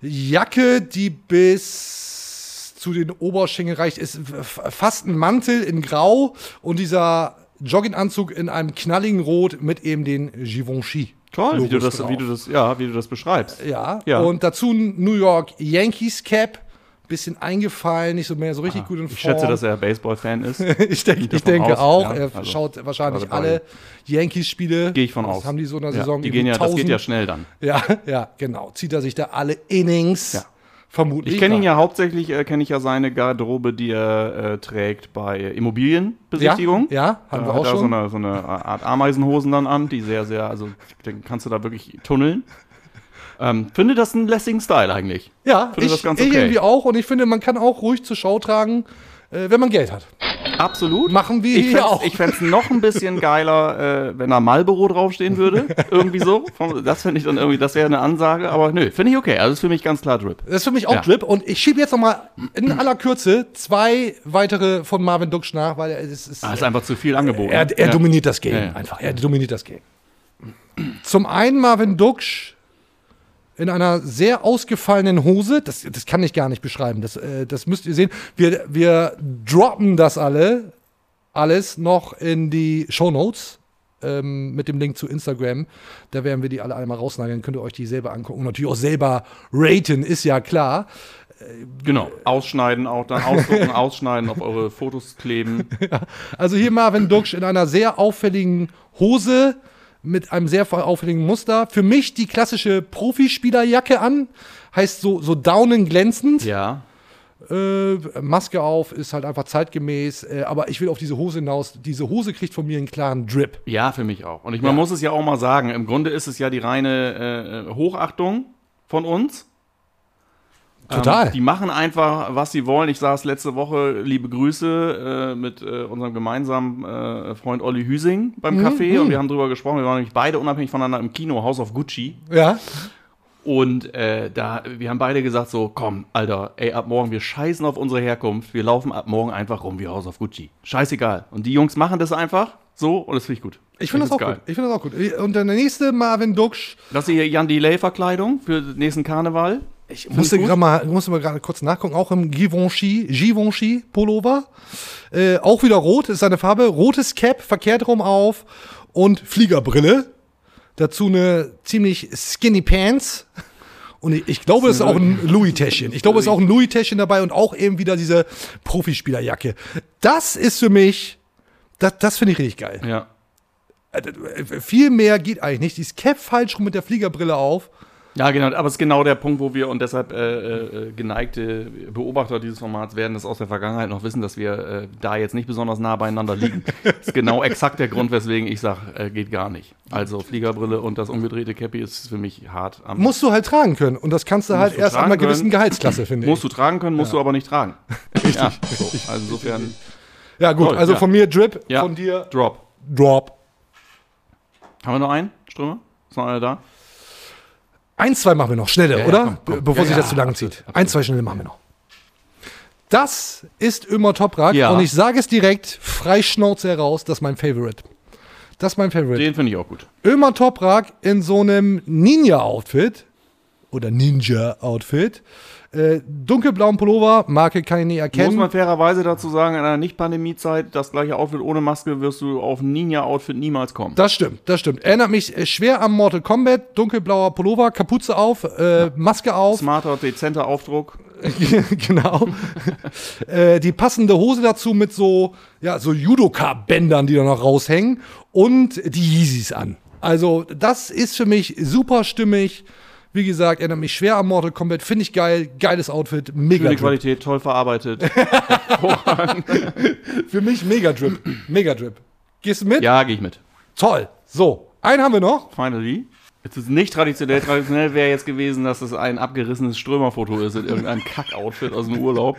Jacke, die bis zu den Oberschenkeln reicht. Ist fast ein Mantel in Grau und dieser Jogginganzug in einem knalligen Rot mit eben den Givenchy. Toll, wie du, das, drauf. wie, du das, ja, wie du das beschreibst. Ja. Ja. Und dazu ein New York Yankees Cap. Bisschen eingefallen, nicht so mehr so richtig gut in Form. Ah, Ich schätze, dass er Baseball-Fan ist. ich denke, Gehe ich denke aus, auch. ja. Er Also, schaut wahrscheinlich alle Yankees-Spiele. Gehe ich von aus. haben die so in der Ja, Saison? die gehen ja, das geht 1000? ja schnell dann. Ja, ja, genau. Zieht er sich da alle Innings. Ja. Vermutlich. Ich kenne ihn ja hauptsächlich, äh, kenne ich ja seine Garderobe, die er äh, trägt bei Immobilienbesichtigung. Ja, ja haben wir hat auch er so schon. eine, so eine Art Ameisenhosen dann an, die sehr, sehr, also den kannst du da wirklich tunneln. Ähm, finde das einen lässigen Style eigentlich. ja, finde ich, das ganz ich okay. irgendwie auch. Und ich finde, man kann auch ruhig zur Schau tragen, äh, wenn man Geld hat. Absolut. Machen wir ich hier auch. Ich fände es noch ein bisschen geiler, äh, wenn da Marlboro draufstehen würde. irgendwie so. Das finde ich dann irgendwie, das wäre eine Ansage. Aber nö, finde ich okay. Also ist für mich ganz klar Drip. Das ist für mich auch Ja. Drip. Und ich schiebe jetzt noch mal in aller Kürze zwei weitere von Marvin Duksch nach, weil er es ist, Ah, ist einfach zu viel angeboten. Er, er Ja. dominiert das Game ja. einfach. Er dominiert das Game. Zum einen Marvin Duksch in einer sehr ausgefallenen Hose. Das, das kann ich gar nicht beschreiben. Das, äh, das müsst ihr sehen. Wir, wir droppen das alle, alles noch in die Shownotes ähm, mit dem Link zu Instagram. Da werden wir die alle einmal rausnageln. Könnt ihr euch die selber angucken. Und natürlich auch selber raten, ist ja klar. Genau. Ausschneiden auch dann, ausdrucken, ausschneiden, auf eure Fotos kleben. Also hier Marvin Duksch in einer sehr auffälligen Hose mit einem sehr auffälligen Muster. Für mich die klassische Profispielerjacke an. Heißt so, so daunen glänzend. Ja. Äh, Maske auf, ist halt einfach zeitgemäß. Äh, aber ich will auf diese Hose hinaus. Diese Hose kriegt von mir einen klaren Drip. Ja, für mich auch. Und ich, man Ja. muss es ja auch mal sagen, im Grunde ist es ja die reine äh, Hochachtung von uns. Total. Ähm, die machen einfach, was sie wollen. Ich saß letzte Woche, liebe Grüße, äh, mit äh, unserem gemeinsamen äh, Freund Olli Hüsing beim Mhm, Café und wir haben drüber gesprochen. Wir waren nämlich beide unabhängig voneinander im Kino, House of Gucci. Ja. Und äh, da, wir haben beide gesagt so, komm, Alter, ey, ab morgen, wir scheißen auf unsere Herkunft. Wir laufen ab morgen einfach rum wie House of Gucci. Scheißegal. Und die Jungs machen das einfach so und das finde ich gut. Ich finde das auch geil. gut. Ich finde das auch gut. Und der nächste Marvin Duksch. Das ist hier Jan Delay-Verkleidung für den nächsten Karneval. Ich musste gerade mal, musste mal gerade kurz nachgucken, auch im Givenchy, Givenchy Pullover. Äh, auch wieder rot, ist seine Farbe. Rotes Cap, verkehrt rum auf und Fliegerbrille. Dazu eine ziemlich skinny Pants. Und ich, ich glaube, es ist auch ein Louis-Täschchen. Ich glaube, es ist auch ein Louis-Täschchen dabei und auch eben wieder diese Profispielerjacke. Das ist für mich, das, das finde ich richtig geil. Ja. Äh, Viel mehr geht eigentlich nicht. Dieses Cap falsch rum mit der Fliegerbrille auf. Ja, genau, aber es ist genau der Punkt, wo wir und deshalb äh, äh, geneigte Beobachter dieses Formats werden das aus der Vergangenheit noch wissen, dass wir äh, da jetzt nicht besonders nah beieinander liegen. das ist genau exakt der Grund, weswegen ich sage, äh, geht gar nicht. Also Fliegerbrille und das umgedrehte Cappy ist für mich hart. Am Musst du halt tragen können. Und das kannst du halt du erst ab einer gewissen. Gehaltsklasse, finde ich. musst du tragen können, musst du aber nicht tragen. Richtig. Ja, so. Also insofern Ja, gut. Also ja. von mir Drip, Ja. von dir Drop. Drop. Haben wir noch einen, Strömer? Ist noch einer da? Ein, zwei machen wir noch, schnelle, Ja, ja, oder? komm, komm. Be- Bevor Ja, sich ja, das zu lange absolut, zieht. Ein, zwei schnelle machen wir noch. Das ist immer Toprak Ja. und ich sage es direkt, frei Schnauze heraus, das ist mein Favorite. Das ist mein Favorite. Den finde ich auch gut. Ömer Toprak in so einem Ninja-Outfit oder Ninja-Outfit. Äh, dunkelblauen Pullover, Marke kann ich nicht Muss erkennen. man fairerweise dazu sagen, in einer Nicht-Pandemie-Zeit, das gleiche Outfit ohne Maske wirst du auf ein Ninja-Outfit niemals kommen. Das stimmt, das stimmt. Erinnert mich äh, schwer an Mortal Kombat, dunkelblauer Pullover, Kapuze auf, äh, Maske auf. Smarter, dezenter Aufdruck. genau. äh, die passende Hose dazu mit so, ja, so Judoka-Bändern, die da noch raushängen und die Yeezys an. Also, das ist für mich super stimmig. Wie gesagt, erinnert mich schwer an Mortal Kombat. Finde ich geil. Geiles Outfit. Mega Schöne Drip. Qualität, toll verarbeitet. Für mich Mega Drip. Mega Drip. Gehst du mit? ja, gehe ich mit. Toll. So, einen haben wir noch. Finally. Es ist nicht traditionell. Traditionell wäre jetzt gewesen, dass es ein abgerissenes Strömerfoto ist in irgendeinem Kack-Outfit aus dem Urlaub.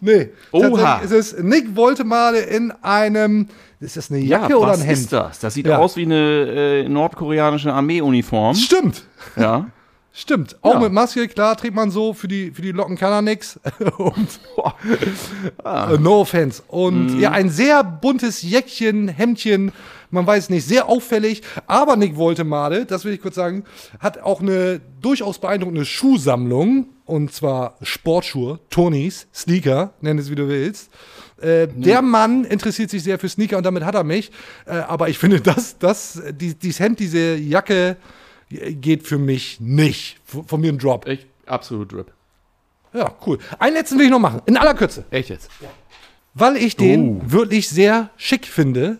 Nee. Oha. Ist es Nick Woltemade in einem. Ist das eine Jacke oder was ein Hemd? ist das? Das sieht Ja. aus wie eine äh, nordkoreanische Armeeuniform. Stimmt. Ja. Stimmt. Auch Ja. mit Maske, klar, trägt man so. Für die, für die Locken kann er nix. Und, Ah. No offense. Und Mhm. ja, ein sehr buntes Jäckchen, Hemdchen, man weiß nicht, sehr auffällig. Aber Nick Woltemade, das will ich kurz sagen, hat auch eine durchaus beeindruckende Schuhsammlung. Und zwar Sportschuhe, Tonys, Sneaker, nenn es wie du willst. Äh, Der Mann interessiert sich sehr für Sneaker und damit hat er mich. Äh, aber ich finde, das, das, die, dieses Hemd, diese Jacke äh, geht für mich nicht. Von, von mir ein Drop. Ich, absolut Drip. Ja, cool. Einen letzten will ich noch machen, in aller Kürze. Echt jetzt? Weil ich den Oh. wirklich sehr schick finde.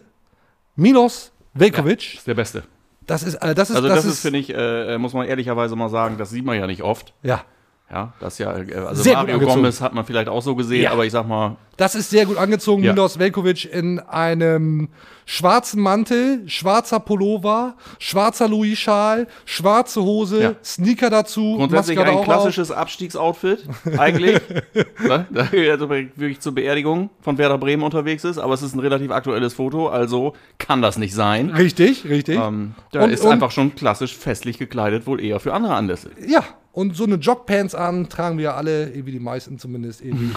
Milos Velkovic. Ist der Beste. Das ist, äh, das ist, Also das, ist, finde ich, äh, muss man ehrlicherweise mal sagen, das sieht man ja nicht oft. ja, Ja, das ja, äh, also Sehr Mario. Gomez hat man vielleicht auch so gesehen, Ja. aber ich sag mal, das ist sehr gut angezogen. Ja. Milos Velkovic in einem schwarzen Mantel, schwarzer Pullover, schwarzer Louis-Schal, schwarze Hose, Ja. Sneaker dazu. grundsätzlich Maske ein klassisches Abstiegsoutfit, eigentlich. ne? Da er also wirklich zur Beerdigung von Werder Bremen unterwegs ist, aber es ist ein relativ aktuelles Foto, also kann das nicht sein. auf. Richtig, richtig. Ähm, da Und- ist und- einfach schon klassisch festlich gekleidet, wohl eher für andere Anlässe. Ja, und so eine Jogpants an tragen wir ja alle, irgendwie die meisten zumindest, irgendwie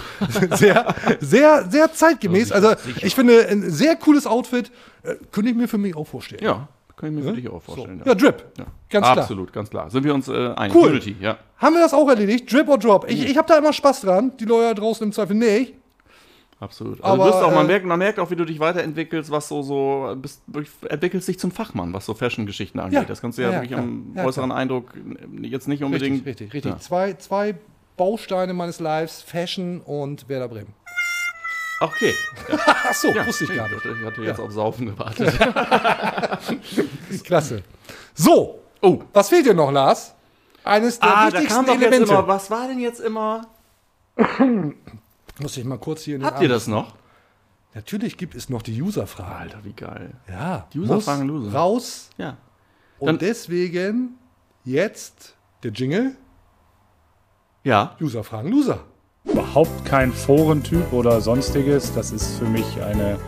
sehr, sehr, sehr zeitgemäß. Also ich finde, ein sehr cooles Outfit, äh, könnte ich mir für mich auch vorstellen. Ja, kann ich mir für dich auch vorstellen. Ja, Drip. Ja. Ganz klar. Absolut, ganz klar. Sind wir uns äh, einig? Cool. Unity, ja. Haben wir das auch erledigt? Drip or Drop? Ich, ich habe da immer Spaß dran. Die Leute draußen im Zweifel nicht. Absolut. Also Aber, du bist auch, man, äh, merkt, man merkt auch, wie du dich weiterentwickelst, was so, so bist, du entwickelst dich zum Fachmann, was so Fashion-Geschichten angeht. Ja. Das kannst du ja, Ja, wirklich klar. am Ja, äußeren Eindruck äh, jetzt nicht unbedingt. Richtig, richtig, richtig. Ja. Zwei, zwei Bausteine meines Lives, Fashion und Werder Bremen. Okay. Ach so, Ja, wusste ich gar nicht. Ich hatte jetzt auf Saufen gewartet. Klasse. So, Oh. was fehlt dir noch, Lars? Eines der Ah, da wichtigsten kam doch jetzt Elemente. immer, was war denn jetzt immer? Muss ich mal kurz hier in den Habt ihr Arm- das noch? Natürlich gibt es noch die User-Fragen. Alter, wie geil. Ja, Die User muss fragen Loser. raus. Ja. Und Dann- deswegen jetzt der Jingle. Ja. User fragen Loser. überhaupt kein Forentyp oder sonstiges. Das ist für mich eine,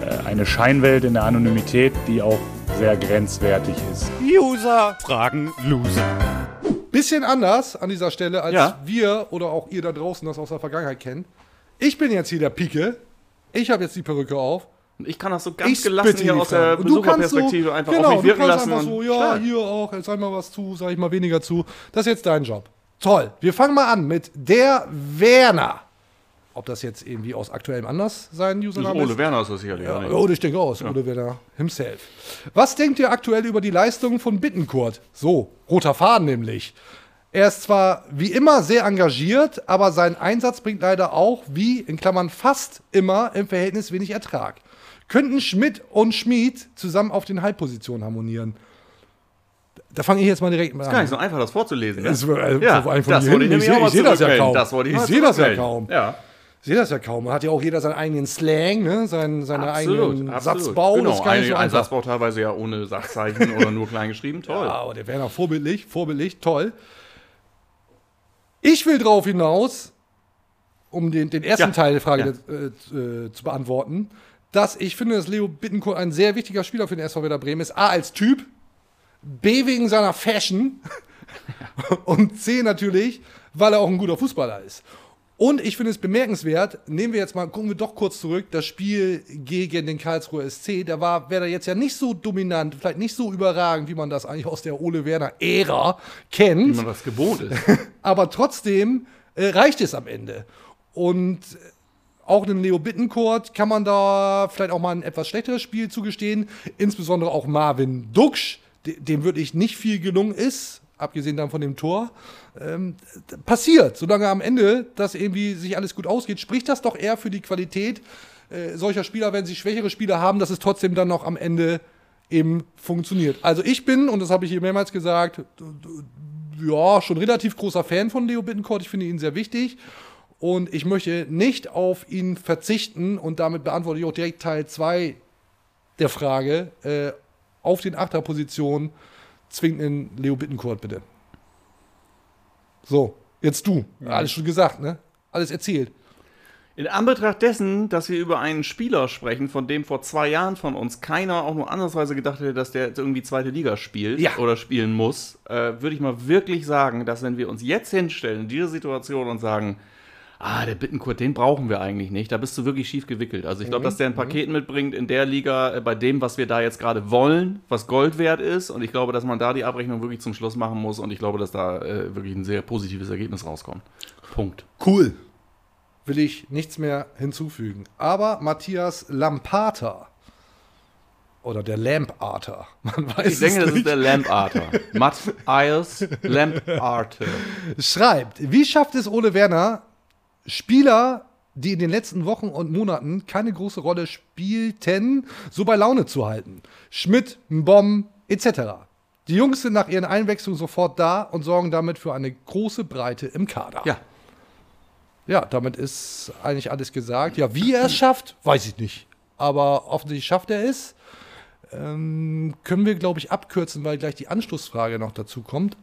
äh, eine Scheinwelt in der Anonymität, die auch sehr grenzwertig ist. User fragen Loser. Bisschen anders an dieser Stelle, als Ja. wir oder auch ihr da draußen das aus der Vergangenheit kennt. Ich bin jetzt hier der Pike. Ich habe jetzt die Perücke auf. Ich kann das so ganz Ich gelassen hier aus der. Und Besucherperspektive so, einfach genau, auf mich wirken lassen. einfach so, und ja, stark. hier auch, sag mal was zu, sag ich mal weniger zu. Das ist jetzt dein Job. Toll. Wir fangen mal an mit der Werner. Ob das jetzt irgendwie aus aktuellem Anlass sein Das ist Username Ole Werner ist das sicherlich. Ja, oder nicht? oh, ich denke aus. Ole Werner himself. Was denkt ihr aktuell über die Leistungen von Bittenkurt? So, roter Faden nämlich. Er ist zwar wie immer sehr engagiert, aber sein Einsatz bringt leider auch, wie in Klammern fast immer, im Verhältnis wenig Ertrag. Könnten Schmidt und Schmid zusammen auf den Halbpositionen harmonieren? Da fange ich jetzt mal direkt mit Ist gar an. nicht so einfach, das vorzulesen. Ne? Das war, äh, Ja, das ich Ich mal ich sehe das ja kaum. Das ich mal sehe das ja kaum. Ja. Sehe das ja kaum. Hat ja auch jeder seinen eigenen Slang, ne? seinen, seine Absolut, eigenen absolut. Satzbau. Genau, ein, so ein. Satzbau teilweise ja ohne Sachzeichen oder nur klein geschrieben. Toll. Ja, aber der Werner vorbildlich, vorbildlich, toll. Ich will drauf hinaus, um den, den ersten Ja, Teil der Frage ja. äh, äh, zu beantworten, dass ich finde, dass Leo Bittencourt ein sehr wichtiger Spieler für den SV Werder Bremen ist. A, als Typ, B, wegen seiner Fashion und C, natürlich, weil er auch ein guter Fußballer ist. Und ich finde es bemerkenswert, nehmen wir jetzt mal, gucken wir doch kurz zurück, das Spiel gegen den Karlsruher SC, da war Werder jetzt ja nicht so dominant, vielleicht nicht so überragend, wie man das eigentlich aus der Ole Werner Ära kennt Wie man das gewohnt ist. aber trotzdem äh, reicht es am Ende. Und äh, auch einem Leo Bittencourt kann man da vielleicht auch mal ein etwas schlechteres Spiel zugestehen. Insbesondere auch Marvin Duksch, de dem wirklich nicht viel gelungen ist, abgesehen dann von dem Tor. Ähm, passiert, solange am Ende das irgendwie sich alles gut ausgeht, spricht das doch eher für die Qualität äh, solcher Spieler, wenn sie schwächere Spieler haben, dass es trotzdem dann noch am Ende eben funktioniert. Also ich bin, und das habe ich hier mehrmals gesagt, ja, schon relativ großer Fan von Leo Bittencourt. Ich finde ihn sehr wichtig. Und ich möchte nicht auf ihn verzichten. Und damit beantworte ich auch direkt Teil 2 der Frage. Äh, auf den Achterpositionen zwingt einen Leo Bittencourt, bitte. So, jetzt du. Alles schon gesagt, ne? Alles erzählt. In Anbetracht dessen, dass wir über einen Spieler sprechen, von dem vor zwei Jahren von uns keiner auch nur andersweise gedacht hätte, dass der jetzt irgendwie zweite Liga spielt Ja. oder spielen muss, äh, würde ich mal wirklich sagen, dass wenn wir uns jetzt hinstellen in diese Situation und sagen, ah, der Bittenkurt, den brauchen wir eigentlich nicht, da bist du wirklich schief gewickelt. Also ich glaube, dass der ein Paket mitbringt in der Liga äh, bei dem, was wir da jetzt gerade wollen, was Gold wert ist. Und ich glaube, dass man da die Abrechnung wirklich zum Schluss machen muss. Und ich glaube, dass da äh, wirklich ein sehr positives Ergebnis rauskommt. Punkt. Cool. Will ich nichts mehr hinzufügen. Aber Matthias Lampata oder der Lamparter, man weiß Ich denke, es das nicht, ist der Lamparter. Matt Ayers Lamparter. schreibt, wie schafft es Ole Werner, Spieler, die in den letzten Wochen und Monaten keine große Rolle spielten, so bei Laune zu halten? Schmidt, Mbom, etc. Die Jungs sind nach ihren Einwechslungen sofort da und sorgen damit für eine große Breite im Kader. Ja. Ja, damit ist eigentlich alles gesagt. Ja, wie er es schafft, weiß ich nicht. Aber offensichtlich schafft er es. Ähm, können wir, glaube ich, abkürzen, weil gleich die Anschlussfrage noch dazu kommt.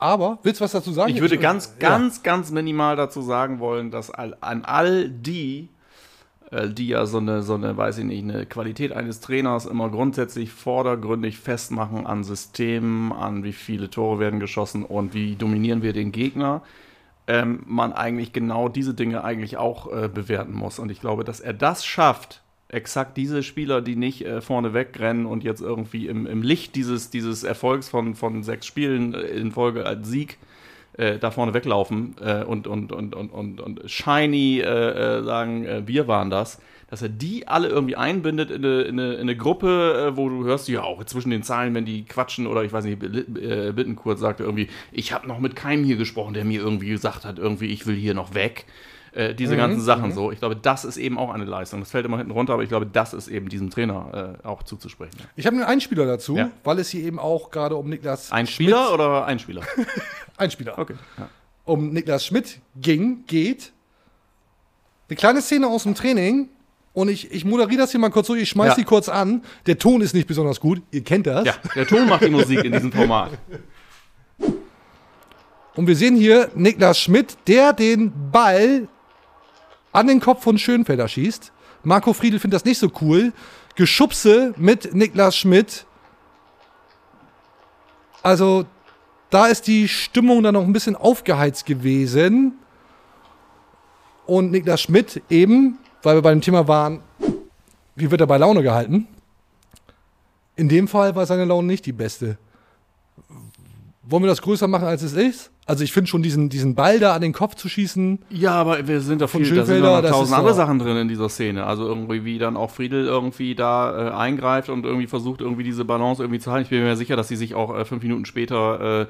Aber, willst du was dazu sagen? Ich würde ganz, Ja. ganz, ganz minimal dazu sagen wollen, dass all, an all die, äh, die ja so eine, so eine, weiß ich nicht, eine Qualität eines Trainers immer grundsätzlich vordergründig festmachen an Systemen, an wie viele Tore werden geschossen und wie dominieren wir den Gegner, ähm, man eigentlich genau diese Dinge eigentlich auch äh, bewerten muss. Und ich glaube, dass er das schafft, exakt diese Spieler, die nicht äh, vorne wegrennen und jetzt irgendwie im, im Licht dieses, dieses Erfolgs von, von sechs Spielen äh, in Folge als Sieg äh, da vorne weglaufen äh, und, und, und, und, und, und shiny äh, äh, sagen, wir waren das, dass er die alle irgendwie einbindet in eine, in eine, in eine Gruppe, wo du hörst, ja auch zwischen den Zahlen, wenn die quatschen oder ich weiß nicht, Bittenkurt sagte irgendwie, ich habe noch mit keinem hier gesprochen, der mir irgendwie gesagt hat, irgendwie, ich will hier noch weg. Äh, diese Mhm, ganzen Sachen so. Ich glaube, das ist eben auch eine Leistung. Das fällt immer hinten runter, aber ich glaube, das ist eben diesem Trainer äh, auch zuzusprechen. Ich habe nur einen Spieler dazu, Ja. weil es hier eben auch gerade um Niklas Ein Spieler oder ein Spieler? ein Spieler, Okay. Ja. um Niklas Schmidt ging, geht. Eine kleine Szene aus dem Training und ich, ich moderiere das hier mal kurz so, ich schmeiß Ja. die kurz an. Der Ton ist nicht besonders gut, ihr kennt das. ja, der Ton macht die Musik in diesem Format. Und wir sehen hier Niklas Schmidt, der den Ball an den Kopf von Schönfelder schießt. Marco Friedl findet das nicht so cool. Geschubse mit Niklas Schmidt. Also, da ist die Stimmung dann noch ein bisschen aufgeheizt gewesen. Und Niklas Schmidt eben, weil wir bei dem Thema waren, wie wird er bei Laune gehalten? In dem Fall war seine Laune nicht die beste. Wollen wir das größer machen, als es ist? Also ich finde schon diesen, diesen Ball da an den Kopf zu schießen. Ja, aber wir sind da Von viel, da sind noch tausend andere Sachen drin in dieser Szene. Also irgendwie, wie dann auch Friedel irgendwie da äh, eingreift und irgendwie versucht, irgendwie diese Balance irgendwie zu halten. Ich bin mir sicher, dass sie sich auch äh, fünf Minuten später äh,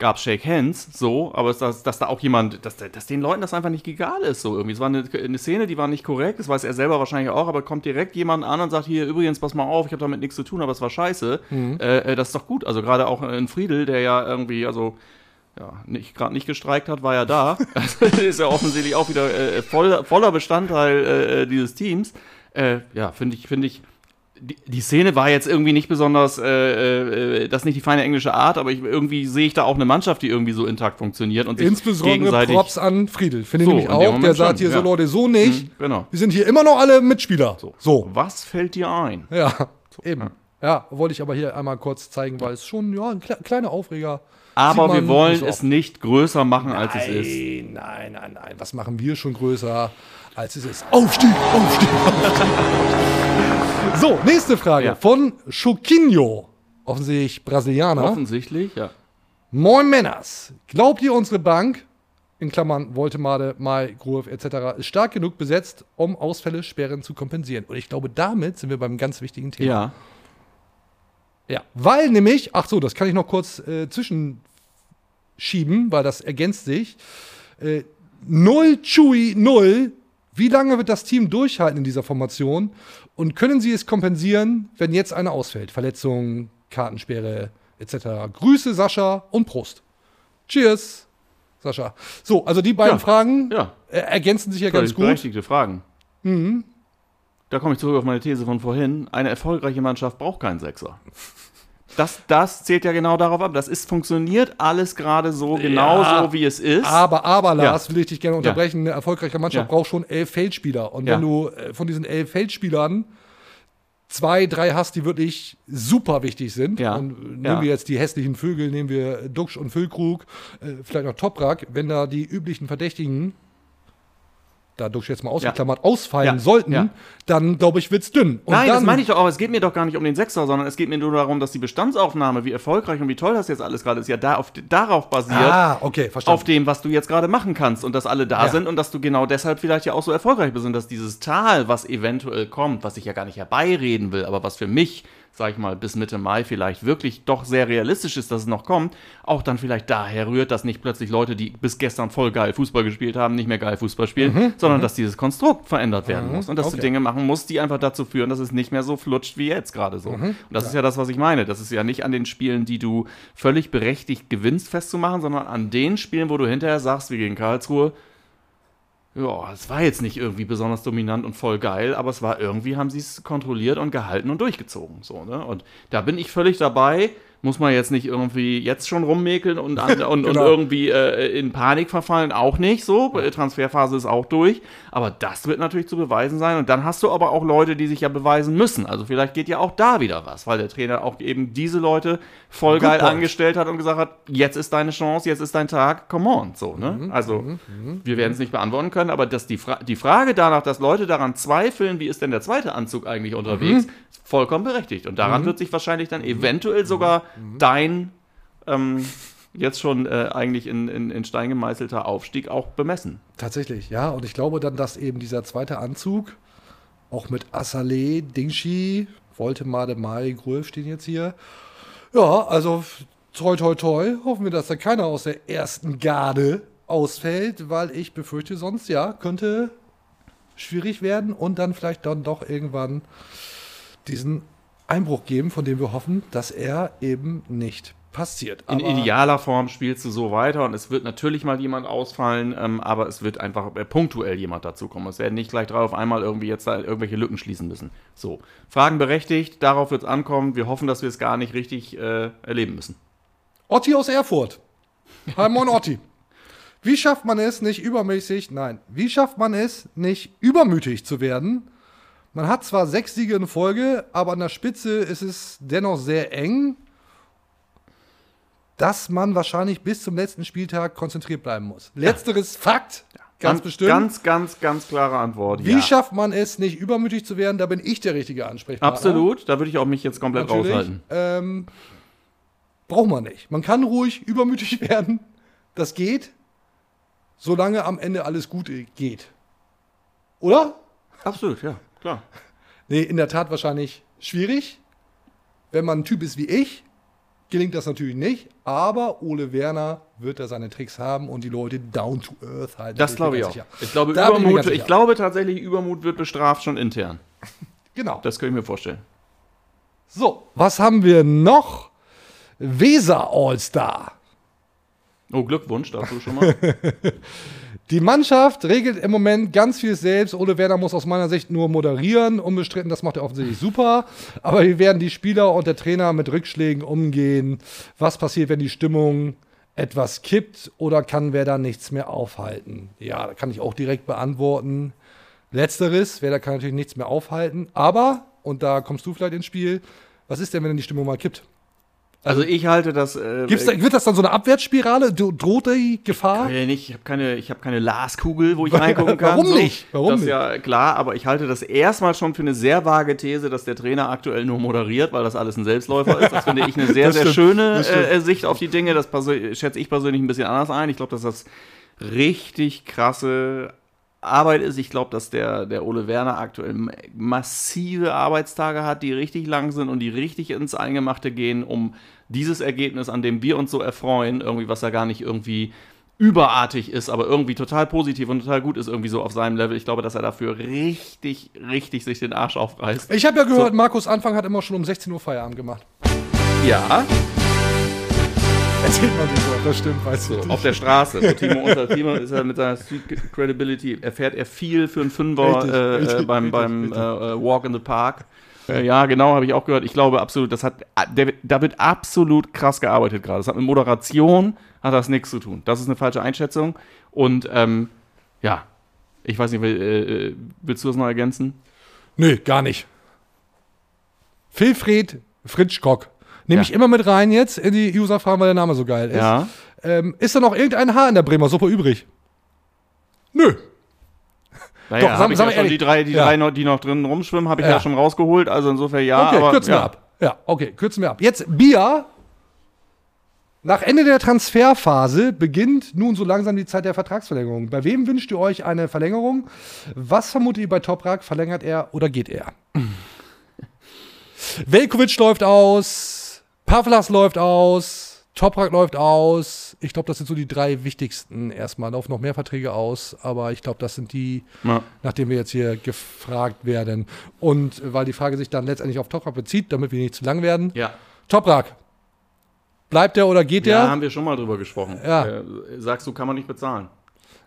gab Shake Hands, so, aber dass, dass da auch jemand, dass, dass den Leuten das einfach nicht egal ist, so irgendwie. Es war eine, eine Szene, die war nicht korrekt, das weiß er selber wahrscheinlich auch, aber kommt direkt jemand an und sagt, hier, übrigens, pass mal auf, ich habe damit nichts zu tun, aber es war scheiße. Äh, äh, das ist doch gut. Also gerade auch in Friedel, der ja irgendwie, also ja, nicht, gerade nicht gestreikt hat, war ja da. Also ist ja offensichtlich auch wieder äh, voll, voller Bestandteil äh, dieses Teams. Äh, ja, finde ich, finde ich. Die, die Szene war jetzt irgendwie nicht besonders, äh, äh, das ist nicht die feine englische Art, aber ich, irgendwie sehe ich da auch eine Mannschaft, die irgendwie so intakt funktioniert und sich Insbesondere gegenseitig. Props an Friedel. Finde ich So, nämlich in dem auch. Der sagt schon, hier so, ja. Leute, so nicht. Mhm, genau. Wir sind hier immer noch alle Mitspieler. So. so. Was fällt dir ein? Ja, eben. Ja, wollte ich aber hier einmal kurz zeigen, weil es schon, ja, ein kle kleiner Aufreger. Aber wir wollen nicht so es nicht größer machen, als es ist. Nein, nein, nein, nein. Was machen wir schon größer, als es ist? Aufstieg, Aufstieg, Aufstieg. so, nächste Frage Ja. von Choquinho. Offensichtlich Brasilianer. Offensichtlich, ja. Moin Männers. Glaubt ihr, unsere Bank, in Klammern Voltemade, Mai, Gruev etc., ist stark genug besetzt, um Ausfälle, Sperren zu kompensieren? Und ich glaube, damit sind wir beim ganz wichtigen Thema. Ja. Ja, weil nämlich, ach so, das kann ich noch kurz äh, zwischenschieben, weil das ergänzt sich. Äh, null Chui, null. Wie lange wird das Team durchhalten in dieser Formation? Und können sie es kompensieren, wenn jetzt einer ausfällt? Verletzung, Kartensperre etc. Grüße, Sascha und Prost. Cheers, Sascha. So, also die beiden Ja, Fragen ja. äh, ergänzen sich ja Völlig ganz gut. berechtigte Fragen. Da komme ich zurück auf meine These von vorhin. Eine erfolgreiche Mannschaft braucht keinen Sechser. Das, das zählt ja genau darauf ab. Das ist funktioniert alles gerade so, genau Ja, so, wie es ist. Aber, aber, Ja. Lars, will ich dich gerne unterbrechen. Eine erfolgreiche Mannschaft Ja. braucht schon elf Feldspieler. Und Ja. wenn du äh, von diesen elf Feldspielern zwei, drei hast, die wirklich super wichtig sind, Ja. und äh, nehmen Ja. wir jetzt die hässlichen Vögel, nehmen wir Duxch und Füllkrug, äh, vielleicht noch Toprak, wenn da die üblichen Verdächtigen, da Duxch jetzt mal ausgeklammert, ausfallen Ja. sollten, Ja. dann glaube ich, wird's dünn. Und Nein, das meine ich doch auch. Es geht mir doch gar nicht um den Sechser, sondern es geht mir nur darum, dass die Bestandsaufnahme, wie erfolgreich und wie toll das jetzt alles gerade ist, ja da auf, darauf basiert. Ah, okay, verstanden. Auf dem, was du jetzt gerade machen kannst und dass alle da Ja. sind und dass du genau deshalb vielleicht ja auch so erfolgreich bist und dass dieses Tal, was eventuell kommt, was ich ja gar nicht herbeireden will, aber was für mich, sag ich mal, bis Mitte Mai vielleicht wirklich doch sehr realistisch ist, dass es noch kommt, auch dann vielleicht daher rührt, dass nicht plötzlich Leute, die bis gestern voll geil Fußball gespielt haben, nicht mehr geil Fußball spielen, Mhm, sondern mhm. dass dieses Konstrukt verändert werden Mhm, muss und dass okay. du Dinge machen musst, die einfach dazu führen, dass es nicht mehr so flutscht wie jetzt gerade so. Mhm, Und das ja. ist ja das, was ich meine. Das ist ja nicht an den Spielen, die du völlig berechtigt gewinnst, festzumachen, sondern an den Spielen, wo du hinterher sagst, wie gegen Karlsruhe, ja, es war jetzt nicht irgendwie besonders dominant und voll geil, aber es war irgendwie, haben sie es kontrolliert und gehalten und durchgezogen. So, ne? Und da bin ich völlig dabei. Muss man jetzt nicht irgendwie jetzt schon rummäkeln und, an, und, und Genau. irgendwie äh, in Panik verfallen, auch nicht so. Transferphase ist auch durch. Aber das wird natürlich zu beweisen sein. Und dann hast du aber auch Leute, die sich ja beweisen müssen. Also vielleicht geht ja auch da wieder was, weil der Trainer auch eben diese Leute voll Good geil point. angestellt hat und gesagt hat, jetzt ist deine Chance, jetzt ist dein Tag, come on. So, ne? also wir werden es nicht beantworten können, aber dass die, Fra die Frage danach, dass Leute daran zweifeln, wie ist denn der zweite Anzug eigentlich unterwegs, Mhm. ist vollkommen berechtigt. Und daran Mhm. wird sich wahrscheinlich dann eventuell sogar dein ähm, jetzt schon äh, eigentlich in, in, in Stein gemeißelter Aufstieg auch bemessen. Tatsächlich, ja. Und ich glaube dann, dass eben dieser zweite Anzug, auch mit Assalé, Dingshi, Voltemade, Mai, Gröf stehen jetzt hier. Ja, also toi, toi, toi. Hoffen wir, dass da keiner aus der ersten Garde ausfällt, weil ich befürchte, sonst ja, könnte schwierig werden und dann vielleicht dann doch irgendwann diesen Einbruch geben, von dem wir hoffen, dass er eben nicht passiert. In Aber- idealer Form spielst du so weiter und es wird natürlich mal jemand ausfallen, ähm, aber es wird einfach äh, punktuell jemand dazukommen. Es werden nicht gleich drei auf einmal irgendwie jetzt da irgendwelche Lücken schließen müssen. So, Fragen berechtigt, darauf wird es ankommen. Wir hoffen, dass wir es gar nicht richtig äh, erleben müssen. Otti aus Erfurt. Hi, moin Otti. Wie schafft man es nicht übermäßig, nein, wie schafft man es nicht übermütig zu werden? Man hat zwar sechs Siege in Folge, aber an der Spitze ist es dennoch sehr eng, dass man wahrscheinlich bis zum letzten Spieltag konzentriert bleiben muss. Letzteres Fakt, ganz, bestimmt. Ganz, ganz, ganz klare Antwort. wie ja. schafft man es nicht übermütig zu werden? Da bin ich der richtige Ansprechpartner. Absolut, da würde ich auch mich jetzt komplett Natürlich. raushalten. Ähm, braucht man nicht. Man kann ruhig übermütig werden. Das geht, solange am Ende alles gut geht. Oder? Absolut, ja, klar. Nee, in der Tat wahrscheinlich schwierig. Wenn man ein Typ ist wie ich, gelingt das natürlich nicht. Aber Ole Werner wird da seine Tricks haben und die Leute down to earth halten. Das glaube ich auch. sicher. Ich glaube, Da ich Übermut, ich, sicher. glaube tatsächlich, Übermut wird bestraft schon intern. Genau. Das kann ich mir vorstellen. So, was haben wir noch? Weser All-Star. Oh, Glückwunsch dazu schon mal. Die Mannschaft regelt im Moment ganz viel selbst. Ole Werner muss aus meiner Sicht nur moderieren. Unbestritten, das macht er offensichtlich super. Aber wie werden die Spieler und der Trainer mit Rückschlägen umgehen? Was passiert, wenn die Stimmung etwas kippt? Oder kann wer nichts mehr aufhalten? Ja, da kann ich auch direkt beantworten. Letzteres, wer kann natürlich nichts mehr aufhalten. Aber, und da kommst du vielleicht ins Spiel, was ist denn, wenn die Stimmung mal kippt? Also ich halte das. Äh, Gibt's da, wird das dann so eine Abwärtsspirale? Droht die Gefahr? Ja, nicht. Ich habe keine, ich hab keine Glaskugel, wo ich reingucken kann. Warum nicht? Warum das ist ja klar, aber ich halte das erstmal schon für eine sehr vage These, dass der Trainer aktuell nur moderiert, weil das alles ein Selbstläufer ist. Das finde ich eine sehr, sehr schöne äh, Sicht auf die Dinge. Das schätze ich persönlich ein bisschen anders ein. Ich glaube, dass das richtig krasse Arbeit ist. Ich glaube, dass der, der Ole Werner aktuell massive Arbeitstage hat, die richtig lang sind und die richtig ins Eingemachte gehen, um dieses Ergebnis, an dem wir uns so erfreuen, irgendwie, was ja gar nicht irgendwie überartig ist, aber irgendwie total positiv und total gut ist, irgendwie so auf seinem Level. Ich glaube, dass er dafür richtig, richtig sich den Arsch aufreißt. Ich habe ja gehört, Markus Anfang hat immer schon um 16 Uhr Feierabend gemacht. Ja, Erzählt man sich so, das stimmt, weißt du. so, auf der Straße. So, Timo, unter Timo ist er mit seiner Street Credibility, erfährt er viel für einen Fünfer Richtig, äh, richtig, äh, beim, richtig, beim richtig. Äh, äh, Walk in the Park. Äh, ja, genau, habe ich auch gehört. Ich glaube absolut, das hat, der, da wird absolut krass gearbeitet gerade. Das hat mit Moderation, hat das nichts zu tun. Das ist eine falsche Einschätzung. Und ähm, ja, ich weiß nicht, will, äh, willst du das noch ergänzen? Nö, gar nicht. Wilfried Fritschkock. Nehme Ja. ich immer mit rein jetzt in die User-Fragen, weil der Name so geil ist. Ja. Ähm, ist da noch irgendein Haar in der Bremer Suppe übrig? Nö. Naja, Doch, sagen- ich sagen ja schon die drei, die Ja. drei, noch, die noch drin rumschwimmen, habe ich ja. Schon rausgeholt. Also insofern ja, okay, aber kürzen wir ab. Ja, okay, kürzen wir ab. Jetzt Bia. Nach Ende der Transferphase beginnt nun so langsam die Zeit der Vertragsverlängerung. Bei wem wünscht ihr euch eine Verlängerung? Was vermutet ihr bei Toprak? Verlängert er oder geht er? Velkovic läuft aus, Pavlas läuft aus, Toprak läuft aus. Ich glaube, das sind so die drei wichtigsten erstmal. Laufen noch mehr Verträge aus, aber ich glaube, das sind die, Ja. nachdem wir jetzt hier gefragt werden. Und äh, weil die Frage sich dann letztendlich auf Toprak bezieht, damit wir nicht zu lang werden. Ja. Toprak, bleibt der oder geht Ja, der? haben wir schon mal drüber gesprochen. Ja. Äh, sagst du, kann man nicht bezahlen.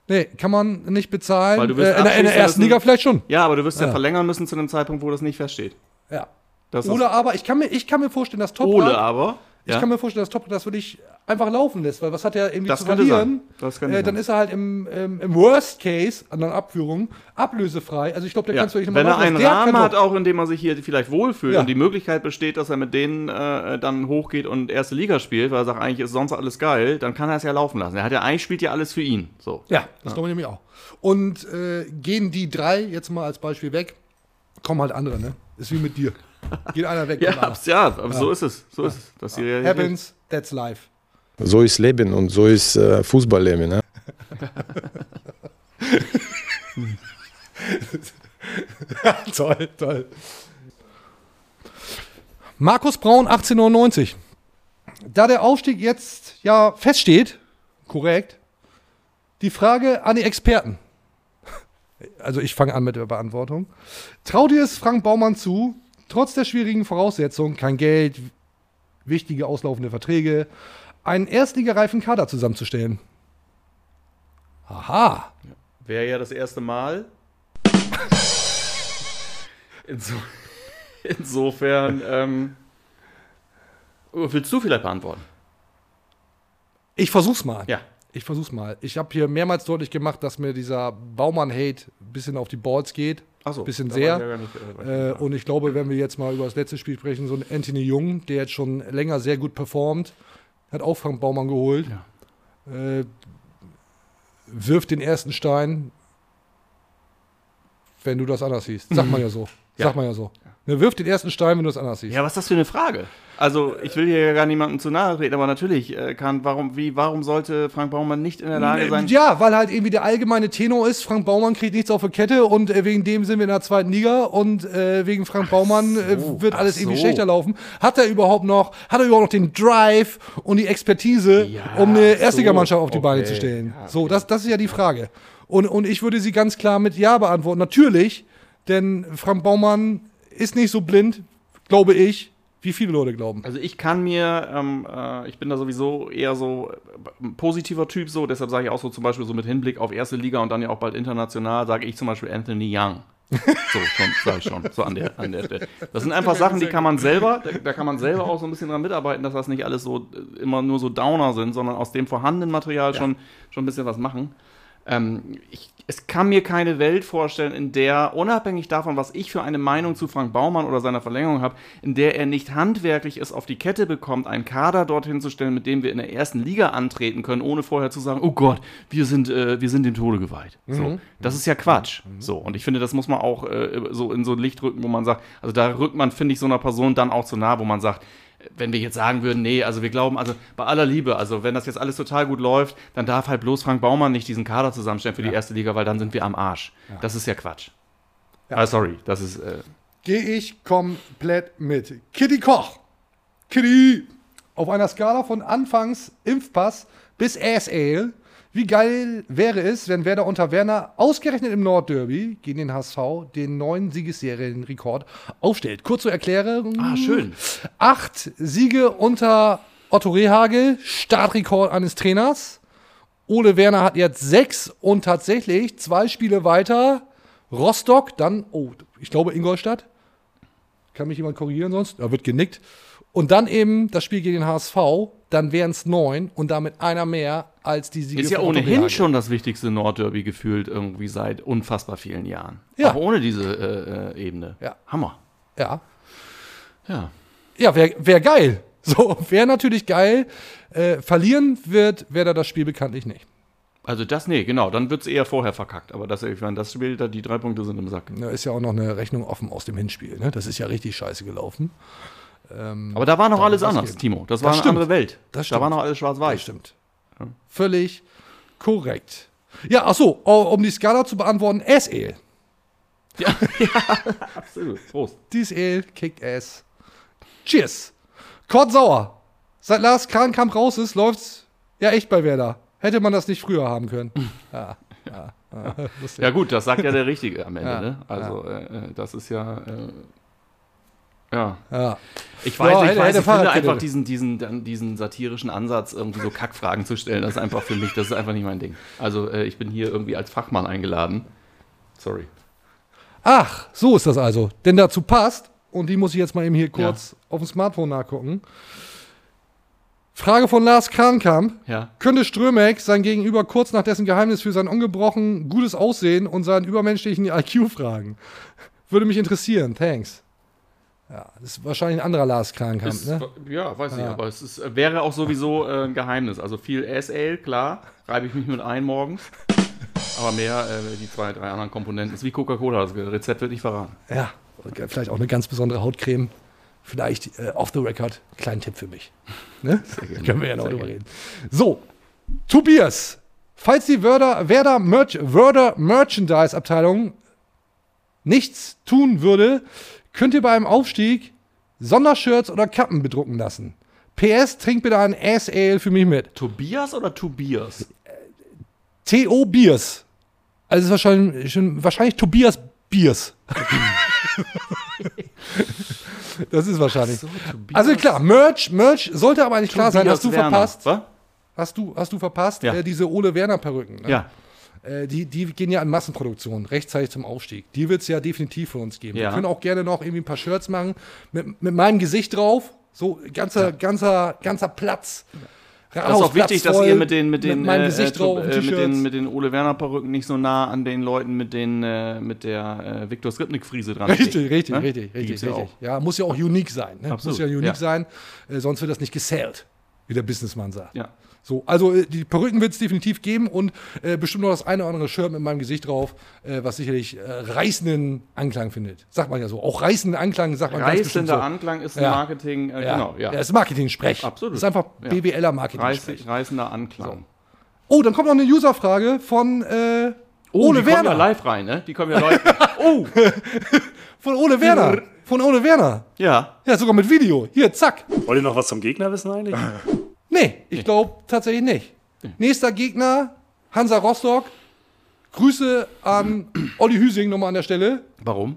Nee, kann man nicht bezahlen. Weil du wirst äh, in, der, in der ersten müssen- Liga vielleicht schon. Ja, aber du wirst ja, Ja. verlängern müssen zu einem Zeitpunkt, wo das nicht feststeht. Ja. Das Oder aber, ich kann mir, ich kann mir vorstellen, dass Toprak. Ole aber. Ich ja. kann mir vorstellen, dass Toprak das wirklich einfach laufen lässt, weil was hat er irgendwie Das zu verlieren? Das könnte äh, dann ist er halt im, im, im Worst Case an der Abführung ablösefrei. Also ich glaube, der Ja. kannst du wirklich Wenn er einen Rahmen kann hat, auch in dem er sich hier vielleicht wohlfühlt Ja. und die Möglichkeit besteht, dass er mit denen äh, dann hochgeht und erste Liga spielt, weil er sagt, eigentlich ist sonst alles geil, dann kann er es ja laufen lassen. Er hat ja eigentlich spielt ja alles für ihn. So. Ja, das glaube ich nämlich auch. Und äh, gehen die drei jetzt mal als Beispiel weg, kommen halt andere, ne? Ist wie mit dir. Geht einer weg, Ja, abs- ja, aber so ist es. So ist es. Das ist die. Happens, that's life. So ist Leben und so ist äh, Fußballleben. Ne? toll, toll. Markus Braun, 1899. Da der Aufstieg jetzt ja feststeht, korrekt, die Frage an die Experten. Also ich fange an mit der Beantwortung. Traut ihr es Frank Baumann zu, trotz der schwierigen Voraussetzungen, kein Geld, wichtige auslaufende Verträge, einen erstligareifen Kader zusammenzustellen? Aha. Wäre ja das erste Mal. Inso insofern, ähm, willst du vielleicht beantworten? Ich versuch's mal. Ja. Ich versuch's mal. Ich habe hier mehrmals deutlich gemacht, dass mir dieser Baumann-Hate ein bisschen auf die Balls geht. Ach so, bisschen sehr. ja nicht, äh, äh, und ich glaube, wenn wir jetzt mal über das letzte Spiel sprechen, so ein Anthony Jung, der jetzt schon länger sehr gut performt, hat auch Frank Baumann geholt. Äh, wirft den ersten Stein, wenn du das anders siehst. Sagt man ja so. Ja. Sagt man ja so. Ne, wirft den ersten Stein, wenn du das anders siehst. Ja, was ist das für eine Frage? Also, ich will hier ja gar niemandem zu nahe treten, aber natürlich äh, kann, warum, wie, warum sollte Frank Baumann nicht in der Lage sein? Ja, weil halt irgendwie der allgemeine Tenor ist, Frank Baumann kriegt nichts auf die Kette und äh, wegen dem sind wir in der zweiten Liga und äh, wegen Frank Baumann äh, wird ach alles irgendwie so. schlechter laufen. Hat er überhaupt noch, hat er überhaupt noch den Drive und die Expertise, Ja, um eine so, Erstligamannschaft auf die Beine okay. zu stellen? Ja, So, das, das ist ja die Frage. Und, und ich würde sie ganz klar mit Ja beantworten. Natürlich, denn Frank Baumann ist nicht so blind, glaube ich, wie viele Leute glauben. Also ich kann mir, ähm, äh, ich bin da sowieso eher so äh, ein positiver Typ so, deshalb sage ich auch so zum Beispiel so mit Hinblick auf erste Liga und dann ja auch bald international, sage ich zum Beispiel Anthony Young. So, schon, sag ich schon, so an der, an der Stelle. Das sind einfach Sachen, die kann man selber, da, da kann man selber auch so ein bisschen dran mitarbeiten, dass das nicht alles so äh, immer nur so Downer sind, sondern aus dem vorhandenen Material schon, schon ein bisschen was machen. Ähm, ich, es kann mir keine Welt vorstellen, in der, unabhängig davon, was ich für eine Meinung zu Frank Baumann oder seiner Verlängerung habe, in der er nicht handwerklich es auf die Kette bekommt, einen Kader dorthin zu stellen, mit dem wir in der ersten Liga antreten können, ohne vorher zu sagen, oh Gott, wir sind, äh, wir sind dem Tode geweiht. So, das ist ja Quatsch. So, und ich finde, das muss man auch äh, so in so ein Licht rücken, wo man sagt, also da rückt man, finde ich, so einer Person dann auch zu nah, wo man sagt, wenn wir jetzt sagen würden, nee, also wir glauben, also bei aller Liebe, also wenn das jetzt alles total gut läuft, dann darf halt bloß Frank Baumann nicht diesen Kader zusammenstellen für die erste Liga, weil dann sind wir am Arsch. Das ist ja Quatsch. Ah, sorry, das ist. Äh, Gehe ich komplett mit. Kitty Koch. Kitty. Auf einer Skala von Anfangs Impfpass bis ASL. Wie geil wäre es, wenn Werder unter Werner ausgerechnet im Nordderby gegen den HSV den neuen Siegesserienrekord aufstellt? Kurz zur Erklärung. ah, schön. Acht Siege unter Otto Rehagel, Startrekord eines Trainers. Ole Werner hat jetzt sechs und tatsächlich zwei Spiele weiter. Rostock, dann, oh, ich glaube Ingolstadt. Kann mich jemand korrigieren sonst? Da wird genickt. Und dann eben das Spiel gegen den HSV, dann wären es neun und damit einer mehr als die Siege Ist ja ohnehin schon das wichtigste Nordderby gefühlt irgendwie seit unfassbar vielen Jahren. Ja. Auch ohne diese äh, äh, Ebene. Ja. Hammer. Ja. Ja. Ja, wäre wär geil. So, wäre natürlich geil. Äh, verlieren wird Werder das Spiel bekanntlich nicht. Also das, nee, genau, dann wird es eher vorher verkackt. Aber das, ich meine, das Spiel, da die drei Punkte sind im Sack. Da ist ja auch noch eine Rechnung offen aus dem Hinspiel. Ne? Das ist ja richtig scheiße gelaufen. Ähm, Aber da war noch alles anders, geben. Timo. Das Das war eine stimmt. andere Welt. Das Da stimmt. war noch alles schwarz-weiß. stimmt. Völlig korrekt. Ja, ach so, oh, um die Skala zu beantworten, SL. Absolut. Prost. Dies Ale, kickt ass. Cheers. Kurt Sauer. Seit Lars Krankamp raus ist, läuft's ja echt bei Werder. Hätte man das nicht früher haben können. Ja, ja, ja. Ja gut, das sagt ja der Richtige am Ende. Ja, ne? Also äh, äh, das ist ja... Äh, ja. ja. Ich weiß, Ja, ich, weiß ich finde einfach diesen, diesen, diesen satirischen Ansatz, irgendwie so Kackfragen zu stellen, das ist einfach für mich, das ist einfach nicht mein Ding. Also äh, ich bin hier irgendwie als Fachmann eingeladen. Sorry. Ach, so ist das also. Denn dazu passt, und die muss ich jetzt mal eben hier kurz auf dem Smartphone nachgucken. Frage von Lars Krankamp. Ja. Könnte Strömeck sein Gegenüber kurz nach dessen Geheimnis für sein ungebrochen gutes Aussehen und seinen übermenschlichen IQ fragen? Würde mich interessieren. Thanks. Ja, das ist wahrscheinlich ein anderer Lars Krankamp, Ist, ne? Ja, weiß ich, Ja. aber es ist, wäre auch sowieso äh, ein Geheimnis. Also viel SL, klar, reibe ich mich mit ein morgens. Aber mehr, äh, die zwei, drei anderen Komponenten, ist wie Coca-Cola, das Rezept wird nicht verraten. Ja, vielleicht auch eine ganz besondere Hautcreme. Vielleicht äh, off the record, kleinen Tipp für mich. Ne? Können wir ja noch drüber reden. So, Tobias, falls die Werder, Werder, Merch, Werder Merchandise Abteilung nichts tun würde, könnt ihr bei einem Aufstieg Sondershirts oder Kappen bedrucken lassen. PS, trinkt bitte ein Ass Ale für mich mit. Tobias oder Tobias? T.O. Biers. Also es ist wahrscheinlich, schon, wahrscheinlich Tobias Biers. das ist wahrscheinlich. also klar, Merch, Merch sollte aber eigentlich klar sein. Tobias Hast du Werner. verpasst? Was? Hast du, hast du verpasst? Ja. Äh, diese Ole Werner Perücken. Ne? Ja. Äh, die, die gehen ja in Massenproduktion, rechtzeitig zum Aufstieg. Die wird es ja definitiv von uns geben. Ja. Wir können auch gerne noch irgendwie ein paar Shirts machen mit, mit meinem Gesicht drauf. So ganzer, ganzer, ganzer Platz. Das ist auch wichtig, dass ihr mit den, mit den, meinem äh, Gesicht äh, drauf auf äh, mit den, mit den Ole Werner Perücken nicht so nah an den Leuten mit den, äh, mit der äh, Viktor Skripnik Friese dran Richtig, steht, richtig, ne? richtig, Die richtig, ja richtig. Ja, muss ja auch unique sein. Ne? Absolut, Muss ja unique ja. sein, äh, sonst wird das nicht gesellt, wie der Businessmann sagt. Ja. So, also äh, die Perücken wird es definitiv geben und äh, bestimmt noch das eine oder andere Shirt mit meinem Gesicht drauf, äh, was sicherlich äh, reißenden Anklang findet. Sagt man ja so. Auch reißenden Anklang sagt man ganz bestimmt Reißender so. Anklang ist Ja. Marketing, äh, Ja. genau, ja. Ja, ist Marketing-Sprech. Absolut. Ist einfach Ja. BWLer Marketing-Sprech. Reiß, reißender Anklang. Oh, dann kommt noch eine User-Frage von äh, Oh, Ole die kommen ja Werner. live rein, ne? Die kommen ja live. oh! Von Ole Werner. Von Ole Werner. Ja. Ja, sogar mit Video. Hier, zack. Wollt ihr noch was zum Gegner wissen eigentlich? Nee, ich glaube tatsächlich nicht. Nächster Gegner, Hansa Rostock. Grüße an Olli Hüsing nochmal an der Stelle. Warum?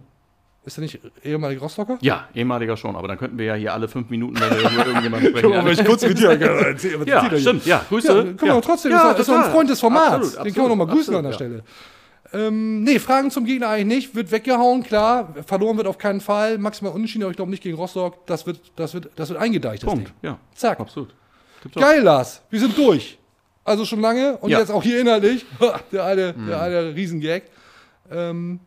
Ist er nicht ehemaliger Rostocker? Ja, ehemaliger schon, aber dann könnten wir ja hier alle fünf Minuten, über irgendjemanden sprechen. Können wir mal kurz mit dir Ja, er stimmt, ja, Grüße. Ja, können wir Ja. trotzdem, Ja, doch- ist doch ein. Freund des Formats. Absolut, Den können wir noch mal grüßen absolut, an der ja. Stelle. Ähm, nee, Fragen zum Gegner eigentlich nicht. Wird weggehauen, klar. Verloren wird auf keinen Fall. Maximal unentschieden, aber ich glaube nicht gegen Rostock. Das wird, das wird, das wird eingedeicht, das Punkt, Ding. ja. Zack. Absolut. Geil, Lars. Wir sind durch. Also schon lange und Ja. jetzt auch hier inhaltlich. der eine, der eine Riesengag. Ähm,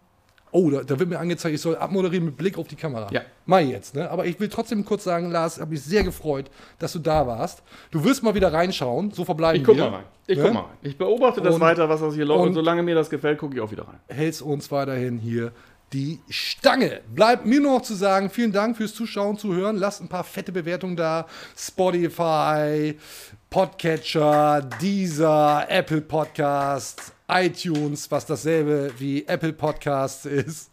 oh, da, da wird mir angezeigt, ich soll abmoderieren mit Blick auf die Kamera. Ja. Mal jetzt, ne? Aber ich will trotzdem kurz sagen, Lars, habe mich sehr gefreut, dass du da warst. Du wirst mal wieder reinschauen. So verbleiben Ich guck wir. mal rein. Ich Ne? guck mal rein. Ich beobachte das Und- weiter, was das hier läuft. Und und- solange mir das gefällt, gucke ich auch wieder rein. hältst uns weiterhin hier die Stange. Bleibt mir nur noch zu sagen, vielen Dank fürs Zuschauen, Zuhören. Lasst ein paar fette Bewertungen da. Spotify, Podcatcher, Deezer, Apple Podcasts, iTunes, was dasselbe wie Apple Podcasts ist.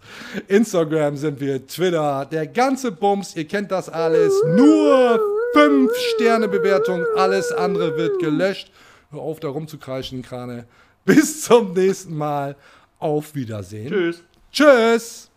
Instagram sind wir, Twitter, der ganze Bums, ihr kennt das alles. Nur 5 Sterne Bewertung, alles andere wird gelöscht. Hör auf, da rumzukreischen, Krane. Bis zum nächsten Mal. Auf Wiedersehen. Tschüss. Tschüss.